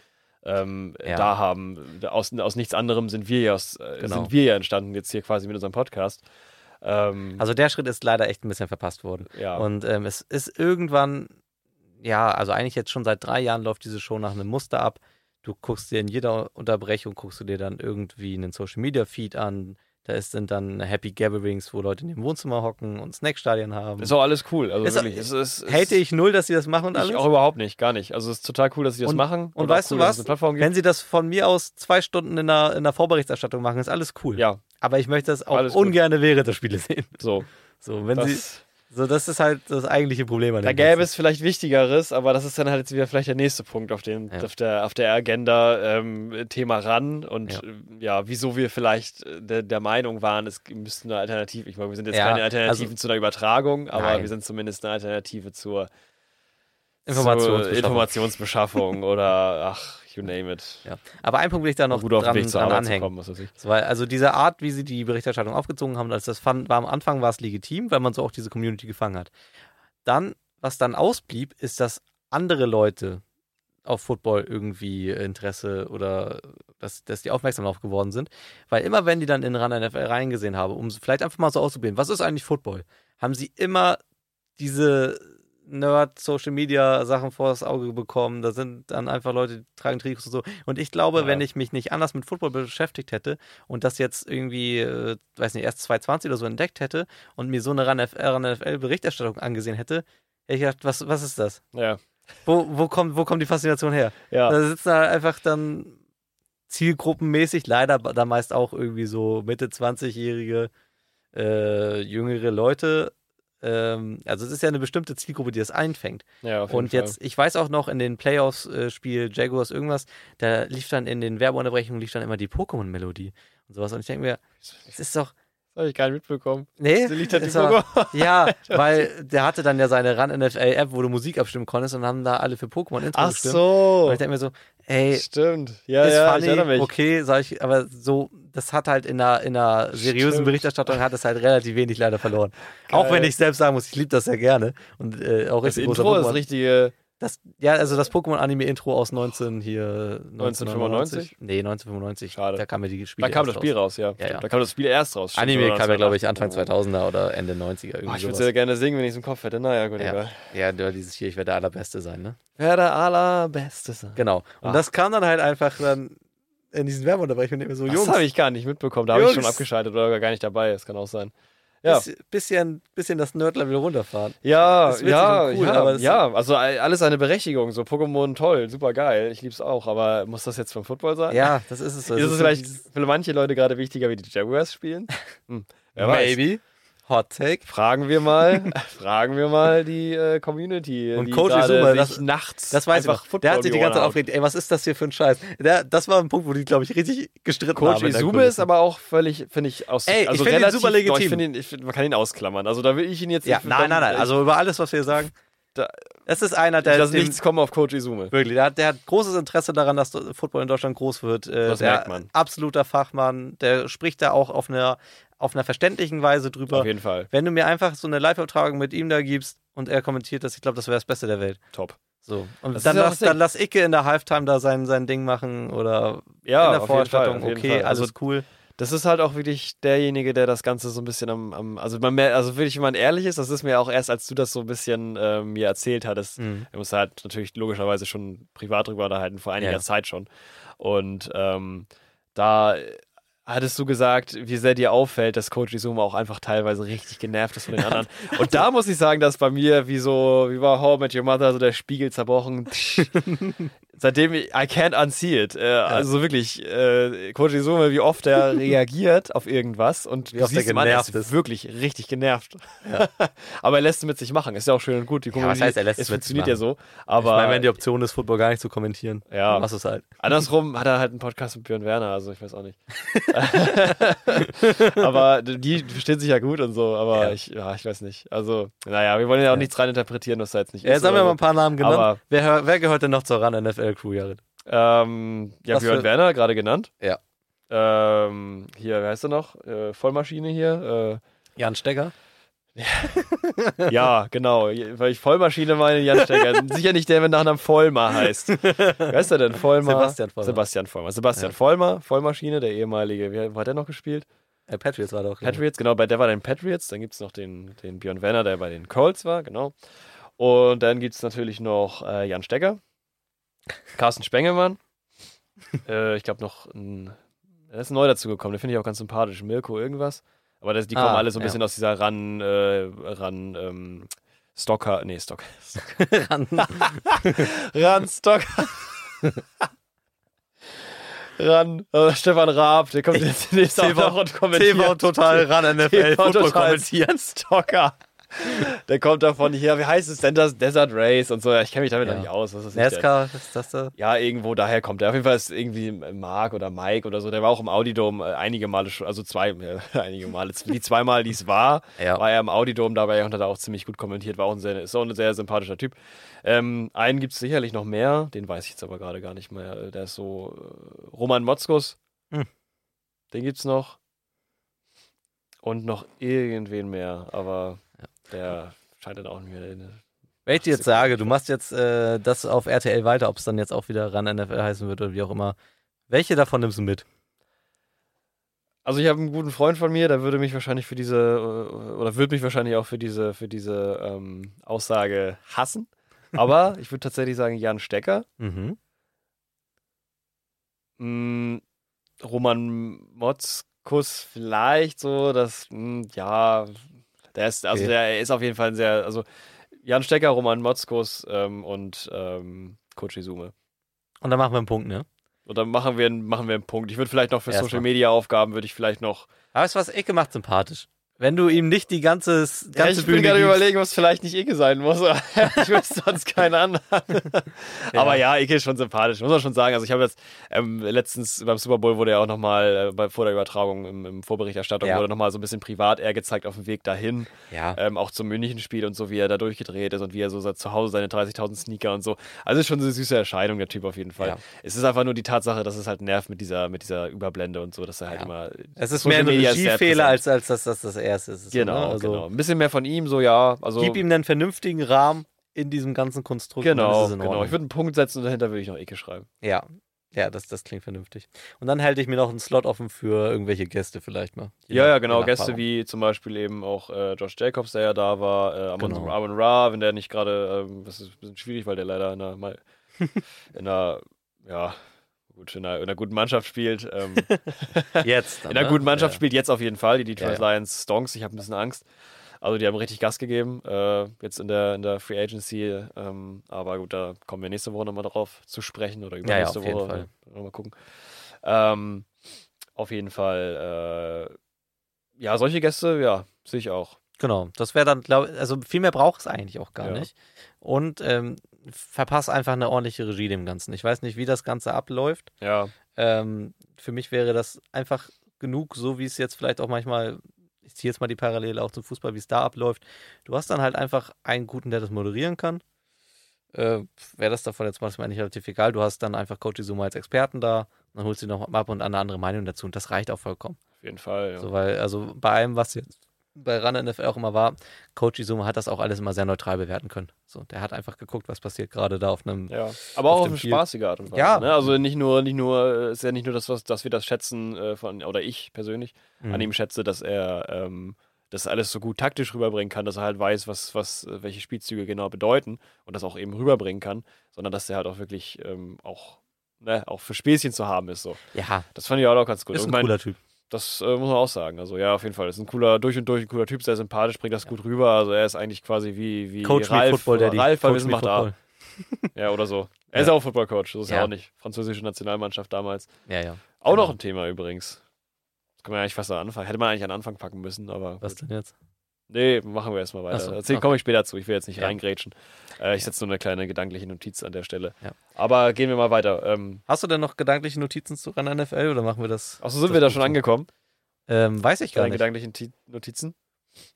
ähm, da haben. Aus, aus nichts anderem sind wir ja aus, äh, Genau. sind wir ja entstanden jetzt hier quasi mit unserem Podcast. Ähm, Also der Schritt ist leider echt ein bisschen verpasst worden. ja. Und ähm, es ist irgendwann, ja, also eigentlich jetzt schon seit drei Jahren läuft diese Show nach einem Muster ab. Du guckst dir in jeder Unterbrechung, guckst du dir dann irgendwie einen Social Media Feed an. Da ist, sind dann Happy Gatherings, wo Leute in dem Wohnzimmer hocken und Snackstadien haben. ist auch alles cool. Also Ist- wirklich. Es, es, Hate ich null, dass sie das machen und alles. Ich auch überhaupt nicht, gar nicht. Also es ist total cool, dass sie das Und- machen. und auch weißt du cool, dass was? Wenn sie das von mir aus zwei Stunden in der, in der Vorberichterstattung machen, ist alles cool. Ja, Aber ich möchte das auch Alles gut. ungern während der Spiele sehen. so. So, wenn sie, Das, So, das ist halt das eigentliche Problem. An da gäbe es vielleicht Wichtigeres, aber das ist dann halt jetzt wieder vielleicht der nächste Punkt auf, dem, ja. auf, der, auf der Agenda ähm, Thema ran und ja. Ja. wieso wir vielleicht äh, der, der Meinung waren, es müsste eine Alternative, ich meine, wir sind jetzt ja, keine Alternativen also, zu einer Übertragung, aber nein. wir sind zumindest eine Alternative zur Informationsbeschaffung, Informationsbeschaffung oder ach, you name it. Ja. Aber ein Punkt will ich da noch dran, dran anhängen. Kommen, so, weil, also diese Art, wie sie die Berichterstattung aufgezogen haben, als das fand, war am Anfang war es legitim, weil man so auch diese Community gefangen hat. Dann, was dann ausblieb, ist, dass andere Leute auf Football irgendwie Interesse oder dass, dass die aufmerksam darauf geworden sind. Weil immer, wenn die dann in Run NFL reingesehen haben, um vielleicht einfach mal so auszuprobieren, was ist eigentlich Football, haben sie immer diese Nerd-Social-Media-Sachen vor das Auge bekommen. Da sind dann einfach Leute, die tragen Trikots und so. Und ich glaube, ja. wenn ich mich nicht anders mit Football beschäftigt hätte und das jetzt irgendwie, äh, weiß nicht, erst 2020 oder so entdeckt hätte und mir so eine RNFL-Berichterstattung angesehen hätte, hätte ich gedacht, was, was ist das? Ja. Wo, wo, kommt, wo kommt die Faszination her? Ja. Da sitzen da einfach dann zielgruppenmäßig, leider da meist auch irgendwie so Mitte 20-jährige, äh, jüngere Leute ähm, also es ist ja eine bestimmte Zielgruppe, die das einfängt. Ja, auf jeden Und jetzt, Fall. ich weiß auch noch in den Playoffs-Spiel äh, Jaguars irgendwas, da lief dann in den Werbeunterbrechungen lief dann immer die Pokémon-Melodie und sowas. Und ich denke mir, es ist doch. Das habe ich gar nicht mitbekommen. Nee. liegt halt war, (laughs) (laughs) ja, weil der hatte dann ja seine Run NFL App, wo du Musik abstimmen konntest und haben da alle für Pokémon Intro Ach gestimmt. so. Und ich denke mir so, ey. Stimmt. Ja, ja, funny, ich erinnere mich. Okay, sag ich, aber so das hat halt in einer, in einer seriösen Stimmt. Berichterstattung hat es halt relativ wenig leider verloren. Geil. Auch wenn ich selbst sagen muss, ich liebe das sehr gerne. Und äh, auch das Intro ist richtige. Das, ja, also das Pokémon-Anime-Intro aus 19 hier. 1995? Nee, 1995. Schade. Da kam ja die Spiele Da kam das Spiel raus, raus ja. ja, ja. Da kam das Spiel erst raus. Anime kam ja, glaube ich, Anfang 2000er oder Ende 90er. Irgendwie oh, ich würde sehr gerne singen, wenn ich es im Kopf hätte. Naja, gut, ja. egal. Ja, dieses hier, ich werde der Allerbeste sein, ne? Werde der Allerbeste sein. Genau. Und Ach. das kam dann halt einfach dann in diesen Werbeunterbrechungen immer so, Jungs. Das habe ich gar nicht mitbekommen. Da habe ich schon abgeschaltet oder gar nicht dabei. Das kann auch sein. Ja. Bisschen, bisschen das Nerd-Level runterfahren. Ja, ja, cool, ja, ja, also alles eine Berechtigung. So Pokémon toll, super geil, ich lieb's auch, aber muss das jetzt vom Football sein? Ja, das ist es. Das ist, es vielleicht für manche Leute gerade wichtiger, wie die Jaguars spielen? (laughs) Hm. Maybe. Weiß. Hot Take. Fragen wir mal, (laughs) fragen wir mal die äh, Community. Und Coach Izuma, das nachts das weiß ich noch. Der hat sich die ganze Zeit aufgeregt. Ey, was ist das hier für ein Scheiß? Der, das war ein Punkt, wo die, glaube ich, richtig gestritten Coach haben. Coach Izuma ist aber auch völlig, finde ich, aus. Ey, also ich finde ihn super legitim. Doch, ihn, find, man kann ihn ausklammern. Also da will ich ihn jetzt. Ja, nein, nein, nein. Also über alles, was wir sagen. Da, es ist einer, der. Das nichts kommen auf Coach Izume. Wirklich, der hat, der hat großes Interesse daran, dass Football in Deutschland groß wird. Äh, das merkt man. Absoluter Fachmann. Der spricht da auch auf einer auf einer verständlichen Weise drüber. Auf jeden Fall. Wenn du mir einfach so eine Live-Übertragung mit ihm da gibst und er kommentiert das, ich glaube, das wäre das Beste der Welt. Top. So. Und dann lass, dann lass Icke in der Halftime da sein, sein Ding machen oder ja, in der Vorstellung. Okay, alles also, cool. Das ist halt auch wirklich derjenige, der das Ganze so ein bisschen am, am also man mehr, also wirklich, wenn man ehrlich ist, das ist mir auch erst, als du das so ein bisschen äh, mir erzählt hattest, mhm. wir mussten halt natürlich logischerweise schon privat drüber unterhalten, vor einiger ja. Zeit schon. Und ähm, da hattest du gesagt, wie sehr dir auffällt, dass Coach Izuma auch einfach teilweise richtig genervt ist von den (laughs) anderen. Und da muss ich sagen, dass bei mir, wie so, wie war How Met Your Mother, so der Spiegel zerbrochen. (laughs) Seitdem ich, I can't unsee it. Äh, ja. Also wirklich, äh, Coach Izuma, wie oft er (laughs) reagiert auf irgendwas und wie oft er genervt ist. Wirklich richtig genervt. Ja. (laughs) aber er lässt es mit sich machen. Ist ja auch schön und gut. Die ja, was heißt, er lässt es funktioniert ja so. Aber ich meine, wenn die Option ist, Football gar nicht zu kommentieren, ja. machst du es halt. Andersrum hat er halt einen Podcast mit Björn Werner, also ich weiß auch nicht. (laughs) aber die verstehen sich ja gut und so, aber ja. Ich, ja, ich weiß nicht. Also, naja, wir wollen ja auch nichts reininterpretieren, was da jetzt nicht ja, ist. Jetzt haben wir mal ein paar Namen genannt. Wer, wer gehört denn noch zur RAN NFL-Crew, Jared? Ähm, ja, was Björn für... Werner, gerade genannt. Ja. Ähm, hier, wer heißt er noch? Äh, Vollmaschine hier. Äh, Jan Stecker. (laughs) ja, genau. Weil ich Vollmaschine meine, Jan Stecker. (laughs) Sicher nicht der, wenn Nachnamen Vollmer heißt. Wer ist der denn? Vollmer? Sebastian Vollmer. Sebastian Vollmer. Sebastian ja. Vollmer, Vollmaschine, der ehemalige. Wie, wo hat der noch gespielt? Äh, Patriots war doch. Patriots, genau. Bei der war den Patriots. Dann gibt es noch den, den Björn Werner, der bei den Colts war, genau. Und dann gibt es natürlich noch äh, Jan Stecker, Carsten Spengemann. (laughs) äh, ich glaube noch ein. Er ist neu dazugekommen, den finde ich auch ganz sympathisch. Mirko irgendwas. Aber das, die kommen ah, alle so ein bisschen aus dieser Ran, äh, Ran, ähm, Stocker, nee, Stocker. (laughs) Ran, (laughs) Ran Stocker. Ran, äh, Stefan Raab, der kommt jetzt nächste Woche und kommentiert. TV total ran NFL TV Football kommentieren. Stocker. (laughs) der kommt davon hier, wie heißt es denn das? Desert Race und so. Ich kenne mich damit ja. nicht aus. Was ist NASCAR, ist das da? Ja, irgendwo daher kommt der. Auf jeden Fall ist irgendwie Mark oder Mike oder so. Der war auch im Audidom äh, einige Male schon, also zwei, (laughs) äh, einige Male. Die zweimal, die es war, ja. war er im Audidom dabei und hat da auch ziemlich gut kommentiert. War auch ein sehr, ist auch ein sehr sympathischer Typ. Ähm, einen gibt es sicherlich noch mehr, den weiß ich jetzt aber gerade gar nicht mehr. Der ist so äh, Roman Motzkus. Hm. Den gibt es noch. Und noch irgendwen mehr, aber. Der scheint dann auch nicht mehr. Wenn ich dir jetzt sage, du machst jetzt äh, das auf RTL weiter, ob es dann jetzt auch wieder ran NFL heißen wird oder wie auch immer. Welche davon nimmst du mit? Also ich habe einen guten Freund von mir, der würde mich wahrscheinlich für diese äh, oder würde mich wahrscheinlich auch für diese für diese ähm, Aussage hassen. Aber (laughs) ich würde tatsächlich sagen Jan Stecker. Mhm. Mm, Roman Motzkus vielleicht so, das, hm, ja, der ist, also okay. der ist auf jeden Fall ein sehr, also Jan Stecker, Roman Motzkus ähm, und ähm, Coach Izume. Und dann machen wir einen Punkt, ne? Und dann machen wir, machen wir einen Punkt. Ich würde vielleicht noch für Social Media Aufgaben, würde ich vielleicht noch. Aber du was, Ecke macht sympathisch. Wenn du ihm nicht die ganze, ganze ja, ich Bühne bin gerade überlegen, was vielleicht nicht Ike sein muss. (laughs) ich wüsste sonst keinen anderen. ja. (laughs) Aber ja, Ike ist schon sympathisch, muss man schon sagen. Also ich habe jetzt ähm, letztens beim Super Bowl wurde ja auch nochmal äh, vor der Übertragung im, im Vorberichterstattung ja. wurde nochmal so ein bisschen privat er gezeigt auf dem Weg dahin. Ja. Ähm, auch zum München-Spiel und so, wie er da durchgedreht ist und wie er so zu Hause seine 30.000 Sneaker und so. Also ist schon eine süße Erscheinung, der Typ auf jeden Fall. Ja. Es ist einfach nur die Tatsache, dass es halt nervt mit dieser, mit dieser Überblende und so, dass er halt immer. Es ist mehr ein Regiefehler, als, als dass das das erste ist. Genau. Ne? Also genau. Ein bisschen mehr von ihm, so ja. Also, gib ihm einen vernünftigen Rahmen in diesem ganzen Konstrukt. Genau, genau. Ich würde einen Punkt setzen und dahinter würde ich noch Ecke schreiben. Ja, ja, das, das klingt vernünftig. Und dann halte ich mir noch einen Slot offen für irgendwelche Gäste vielleicht mal. Ja, ja, genau. Gäste wie zum Beispiel eben auch äh, Josh Jacobs, der ja da war, äh, Amon, genau. Amon Ra, wenn der nicht gerade, äh, das ist ein bisschen schwierig, weil der leider in einer, (laughs) in einer ja, gut, in einer, in einer, guten Mannschaft spielt. Ähm, (laughs) jetzt. Dann, in einer ne? guten Mannschaft ja. spielt jetzt auf jeden Fall. Die Detroit ja, ja. Lions Stonks, ich habe ein bisschen Angst. Also die haben richtig Gas gegeben, äh, jetzt in der, in der Free Agency. Ähm, aber gut, da kommen wir nächste Woche nochmal drauf zu sprechen oder übernächste ja, ja, Woche. Fall. Mal gucken. Ähm, auf jeden Fall, äh, ja, solche Gäste, ja, sehe ich auch. Genau, das wäre dann, glaube also viel mehr braucht es eigentlich auch gar ja. nicht. Und ähm, verpasse einfach eine ordentliche Regie dem Ganzen. Ich weiß nicht, wie das Ganze abläuft. Ja. Ähm, für mich wäre das einfach genug, so wie es jetzt vielleicht auch manchmal ich ziehe jetzt mal die Parallele auch zum Fußball, wie es da abläuft. Du hast dann halt einfach einen guten, der das moderieren kann. Äh, wer das davon jetzt mir eigentlich relativ egal. Du hast dann einfach Coach Izuma als Experten da, dann holst du noch ab und an eine andere Meinung dazu und das reicht auch vollkommen. Auf jeden Fall, ja. So, weil, also bei allem, was jetzt bei Run NFL auch immer war, Coach Izuma hat das auch alles immer sehr neutral bewerten können. So, der hat einfach geguckt, was passiert gerade da auf einem. Ja, aber auch auf eine spaßige Art und Weise. Ja. Ne? Also nicht nur, nicht nur, ist ja nicht nur das, was, dass wir das schätzen äh, von, oder ich persönlich mhm. an ihm schätze, dass er ähm, das alles so gut taktisch rüberbringen kann, dass er halt weiß, was, was, welche Spielzüge genau bedeuten und das auch eben rüberbringen kann, sondern dass er halt auch wirklich ähm, auch, ne, auch für Späßchen zu haben ist. So. Ja. Das fand ich auch ganz gut. Ist ein mein, cooler Typ. Das äh, muss man auch sagen. Also ja, auf jeden Fall. Ist ein cooler, durch und durch ein cooler Typ, sehr sympathisch, bringt das ja. gut rüber. Also er ist eigentlich quasi wie, wie Coach Ralf, Football, Daddy. Ralf Coach Wissen macht A. (laughs) ja, oder so. Er ja. ist auch Football-Coach, das ist ja. ja auch nicht. Französische Nationalmannschaft damals. Ja, ja. Auch genau. noch ein Thema übrigens. Das kann man eigentlich fast am Anfang. Hätte man eigentlich an Anfang packen müssen, aber. Was gut. denn jetzt? Nee, machen wir erstmal weiter. So, okay. komme ich später zu. Ich will jetzt nicht ja. reingrätschen. Äh, ich setze nur eine kleine gedankliche Notiz an der Stelle. Ja. Aber gehen wir mal weiter. Ähm, Hast du denn noch gedankliche Notizen zu Ran NFL oder machen wir das? Achso, sind wir da schon angekommen? Ähm, weiß ich gar nicht. gedanklichen Notizen.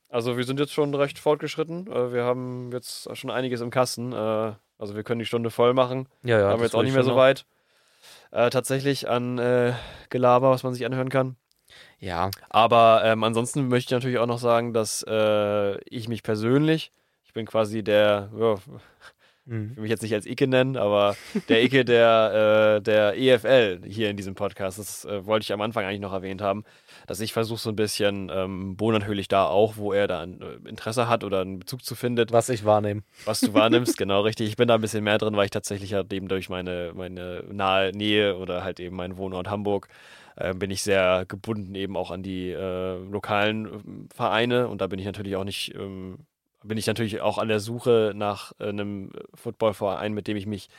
Also wir sind jetzt schon recht fortgeschritten. Äh, wir haben jetzt schon einiges im Kasten. Äh, also wir können die Stunde voll machen. Ja, ja. Haben wir jetzt auch nicht mehr so weit. Äh, tatsächlich an äh, Gelaber, was man sich anhören kann. Ja. Aber ähm, ansonsten möchte ich natürlich auch noch sagen, dass äh, ich mich persönlich, ich bin quasi der, ja, mhm. ich will mich jetzt nicht als Icke nennen, aber der Icke der, äh, der EFL hier in diesem Podcast, das äh, wollte ich am Anfang eigentlich noch erwähnt haben, dass ich versuche so ein bisschen, ähm, Bo natürlich da auch, wo er da ein äh, Interesse hat oder einen Bezug zu findet. Was ich wahrnehme. Was du wahrnimmst, genau, richtig. Ich bin da ein bisschen mehr drin, weil ich tatsächlich halt eben durch meine, meine nahe Nähe oder halt eben meinen Wohnort Hamburg äh, bin ich sehr gebunden eben auch an die äh, lokalen äh, Vereine und da bin ich natürlich auch nicht, ähm, bin ich natürlich auch an der Suche nach äh, einem Footballverein, mit dem ich mich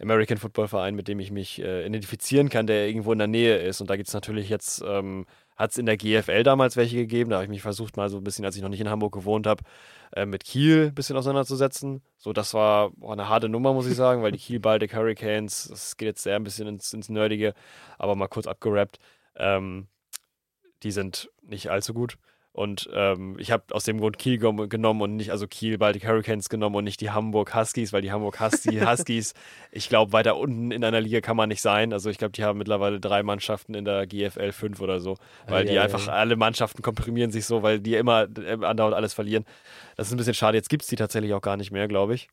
American Football Verein, mit dem ich mich äh, identifizieren kann, der irgendwo in der Nähe ist. Und da gibt es natürlich jetzt, ähm, Hat es in der GFL damals welche gegeben. Da habe ich mich versucht, mal so ein bisschen, als ich noch nicht in Hamburg gewohnt habe, äh, mit Kiel ein bisschen auseinanderzusetzen. So, das war boah, eine harte Nummer, muss ich sagen, weil die Kiel Baltic Hurricanes, das geht jetzt sehr ein bisschen ins, ins Nerdige, aber mal kurz abgerappt. Ähm, die sind nicht allzu gut. Und ähm, ich habe aus dem Grund Kiel genommen und nicht, also Kiel Baltic Hurricanes genommen und nicht die Hamburg Huskies, weil die Hamburg (laughs) Huskies, ich glaube, weiter unten in einer Liga kann man nicht sein. Also ich glaube, die haben mittlerweile drei Mannschaften in der GFL 5 oder so, weil ja, die ja, einfach ja. alle Mannschaften komprimieren sich so, weil die immer äh, andauernd alles verlieren. Das ist ein bisschen schade. Jetzt gibt es die tatsächlich auch gar nicht mehr, glaube ich.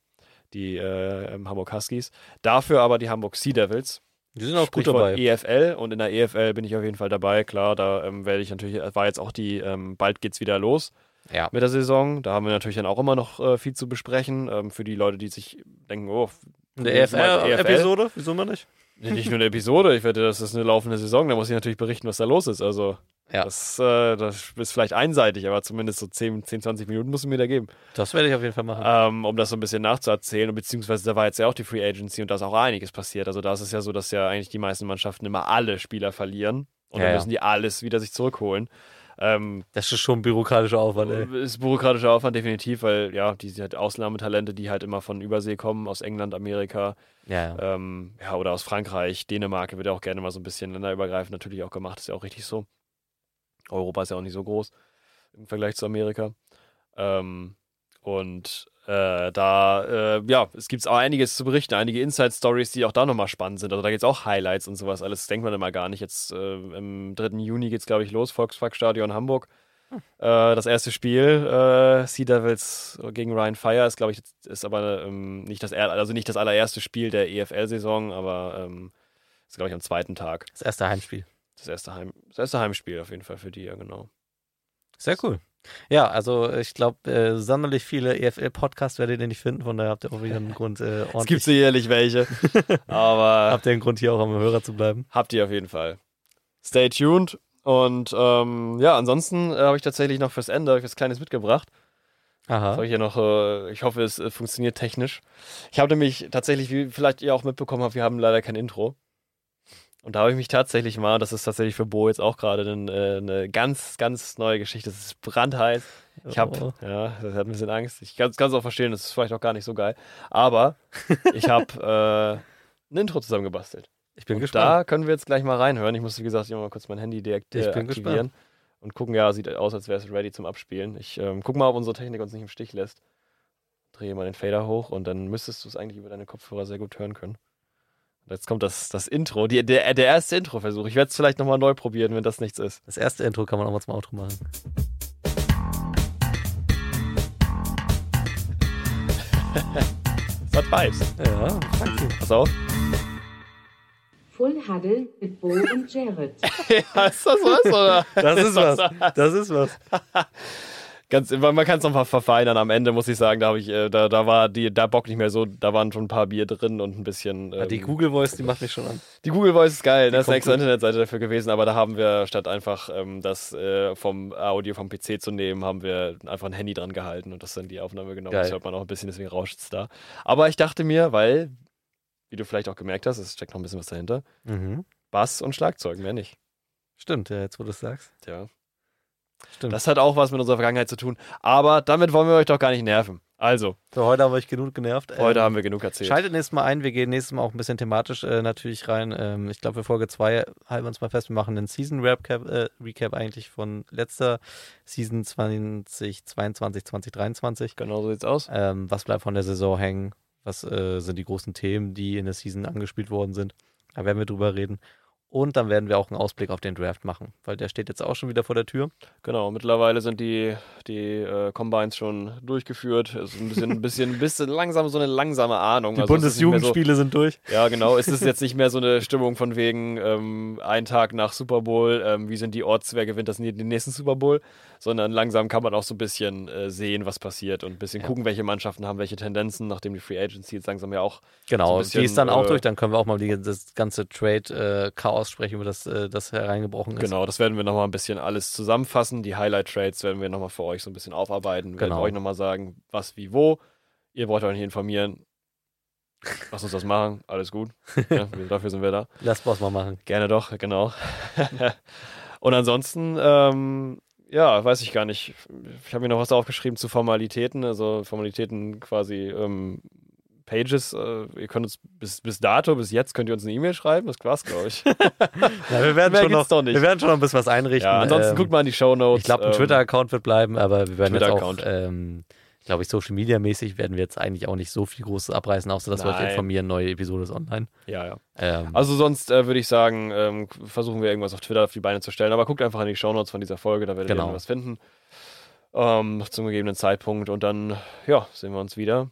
Die äh, Hamburg Huskies. Dafür aber die Hamburg Sea Devils. Die sind auch gut dabei. EFL und in der EFL bin ich auf jeden Fall dabei. Klar, da ähm, werde ich natürlich, war jetzt auch die, ähm, bald geht's wieder los ja. mit der Saison. Da haben wir natürlich dann auch immer noch äh, viel zu besprechen. Ähm, für die Leute, die sich denken, oh, eine EFL-Episode? EFL? Wieso mal nicht? Nicht nur eine Episode, ich wette, das ist eine laufende Saison, da muss ich natürlich berichten, was da los ist. Also, ja. das, äh, das ist vielleicht einseitig, aber zumindest so 10, 10 20 Minuten musst du mir da geben. Das werde ich auf jeden Fall machen. Ähm, um das so ein bisschen nachzuerzählen, und beziehungsweise da war jetzt ja auch die Free Agency und da ist auch einiges passiert. Also, da ist es ja so, dass ja eigentlich die meisten Mannschaften immer alle Spieler verlieren und ja, dann müssen die alles wieder sich zurückholen. Ähm, das ist schon bürokratischer Aufwand, ey. Ist bürokratischer Aufwand, definitiv, weil ja, die halt Ausnahmetalente, die halt immer von Übersee kommen, aus England, Amerika, ja, ja. Ähm, ja oder aus Frankreich, Dänemark, wird ja auch gerne mal so ein bisschen länderübergreifend natürlich auch gemacht, ist ja auch richtig so. Europa ist ja auch nicht so groß im Vergleich zu Amerika. Ähm, und äh, da, äh, ja, es gibt auch einiges zu berichten, einige Inside-Stories, die auch da nochmal spannend sind. Also da gibt es auch Highlights und sowas. Alles denkt man immer gar nicht. Jetzt äh, im 3. Juni geht es, glaube ich, los, Volksparkstadion Hamburg. Hm. Äh, das erste Spiel, äh, Sea Devils gegen Ryan Fire, ist, glaube ich, ist aber ähm, nicht das also nicht das allererste Spiel der EFL-Saison, aber ähm, ist, glaube ich, am zweiten Tag. Das erste Heimspiel. Das erste, Heim, das erste Heimspiel auf jeden Fall für die, ja, genau. Sehr cool. Ja, also ich glaube, äh, sonderlich viele EFL-Podcasts werdet ihr nicht finden, von daher habt ihr auch wieder einen Grund, äh, ordentlich. (laughs) Es gibt sicherlich welche, (laughs) aber. habt ihr einen Grund, hier auch am Hörer zu bleiben? Habt ihr auf jeden Fall. Stay tuned. Und ähm, ja, ansonsten äh, habe ich tatsächlich noch fürs Ende was Kleines mitgebracht. Aha. Soll ich, ja noch, äh, ich hoffe, es äh, funktioniert technisch. Ich habe nämlich tatsächlich, wie vielleicht ihr auch mitbekommen habt, wir haben leider kein Intro. Und da habe ich mich tatsächlich mal, das ist tatsächlich für Bo jetzt auch gerade eine, äh, eine ganz, ganz neue Geschichte. Das ist brandheiß. Ich habe, oh. ja, das hat ein bisschen Angst. Ich kann es auch verstehen, das ist vielleicht auch gar nicht so geil. Aber (laughs) ich habe äh, ein Intro zusammengebastelt. Ich bin und gespannt. Da können wir jetzt gleich mal reinhören. Ich muss, wie gesagt, mal kurz mein Handy direkt äh, aktivieren. Gespannt. Und gucken, ja, sieht aus, als wäre es ready zum Abspielen. Ich ähm, guck mal, ob unsere Technik uns nicht im Stich lässt. Drehe mal den Fader hoch und dann müsstest du es eigentlich über deine Kopfhörer sehr gut hören können. Jetzt kommt das, das Intro, die, der, der erste Intro-Versuch. Ich werde es vielleicht nochmal neu probieren, wenn das nichts ist. Das erste Intro kann man auch mal zum Outro machen. (laughs) das hat Vibes. Ja, danke. Pass auf. Full Huddle mit Bo und Jared. (laughs) ja, ist das was, oder? Das ist was. Das ist was. (laughs) ganz, man kann es noch verfeinern. Am Ende muss ich sagen, da habe ich, äh, da, da war die, da Bock nicht mehr so, da waren schon ein paar Bier drin und ein bisschen. Ähm, ja, die Google Voice, die macht mich schon an. Die Google Voice ist geil, das ist eine extra Internetseite dafür gewesen, aber da haben wir statt einfach ähm, das äh, vom Audio vom PC zu nehmen, haben wir einfach ein Handy dran gehalten und das dann die Aufnahme genommen. Geil. Das hört man auch ein bisschen, deswegen rauscht es da. Aber ich dachte mir, weil, wie du vielleicht auch gemerkt hast, es steckt noch ein bisschen was dahinter. Mhm. Bass und Schlagzeug, mehr nicht. Stimmt, ja, jetzt wo du es sagst. Ja. Stimmt. Das hat auch was mit unserer Vergangenheit zu tun. Aber damit wollen wir euch doch gar nicht nerven. Also. Für heute haben wir euch genug genervt. Heute ähm, haben wir genug erzählt. Schaltet nächstes Mal ein. Wir gehen nächstes Mal auch ein bisschen thematisch äh, natürlich rein. Ähm, ich glaube, für Folge 2 halten wir uns mal fest. Wir machen einen Season Recap, äh, Recap eigentlich von letzter Season 2022, 2023. Genau so sieht's aus. Ähm, was bleibt von der Saison hängen? Was äh, sind die großen Themen, die in der Season angespielt worden sind? Da werden wir drüber reden. Und dann werden wir auch einen Ausblick auf den Draft machen, weil der steht jetzt auch schon wieder vor der Tür. Genau, mittlerweile sind die, die äh, Combines schon durchgeführt. Es ist ein bisschen, ein bisschen, ein bisschen langsam so eine langsame Ahnung. Die also Bundesjugendspiele so, sind durch. Ja, genau. Es ist jetzt nicht mehr so eine Stimmung von wegen ähm, ein Tag nach Super Bowl, ähm, wie sind die Orts, wer gewinnt das den nächsten Super Bowl, sondern langsam kann man auch so ein bisschen äh, sehen, was passiert und ein bisschen ja. gucken, welche Mannschaften haben welche Tendenzen, nachdem die Free Agency jetzt langsam ja auch. Genau, so bisschen, die ist dann auch äh, durch, dann können wir auch mal die, das ganze Trade-Chaos äh, aussprechen, über das, äh, das hereingebrochen ist. Genau, das werden wir nochmal ein bisschen alles zusammenfassen. Die Highlight-Trades werden wir nochmal für euch so ein bisschen aufarbeiten. Wir genau. werden euch nochmal sagen, was, wie, wo. Ihr wollt euch nicht informieren. Lass uns das machen. Alles gut. (laughs) Ja, dafür sind wir da. Lass Boss mal machen. Gerne doch, genau. (laughs) Und ansonsten, ähm, ja, weiß ich gar nicht. Ich habe mir noch was aufgeschrieben zu Formalitäten, also Formalitäten quasi ähm, Pages. Äh, ihr könnt uns bis, bis dato, bis jetzt könnt ihr uns eine E-Mail schreiben. Das war's, glaube ich. (laughs) ja, wir, werden schon noch, wir werden schon noch ein bisschen was einrichten. Ja, ansonsten ähm, guckt mal in die Show Notes. Ich glaube, ein ähm, Twitter-Account wird bleiben, aber wir werden jetzt auch ähm, glaube ich, Social Media mäßig werden wir jetzt eigentlich auch nicht so viel Großes abreißen, außer dass wir euch informieren, neue Episode ist online. Ja, ja. Ähm, also sonst äh, würde ich sagen, ähm, versuchen wir irgendwas auf Twitter auf die Beine zu stellen, aber guckt einfach in die Shownotes von dieser Folge, da werdet genau. ihr irgendwas finden. Ähm, zum gegebenen Zeitpunkt und dann, ja, sehen wir uns wieder.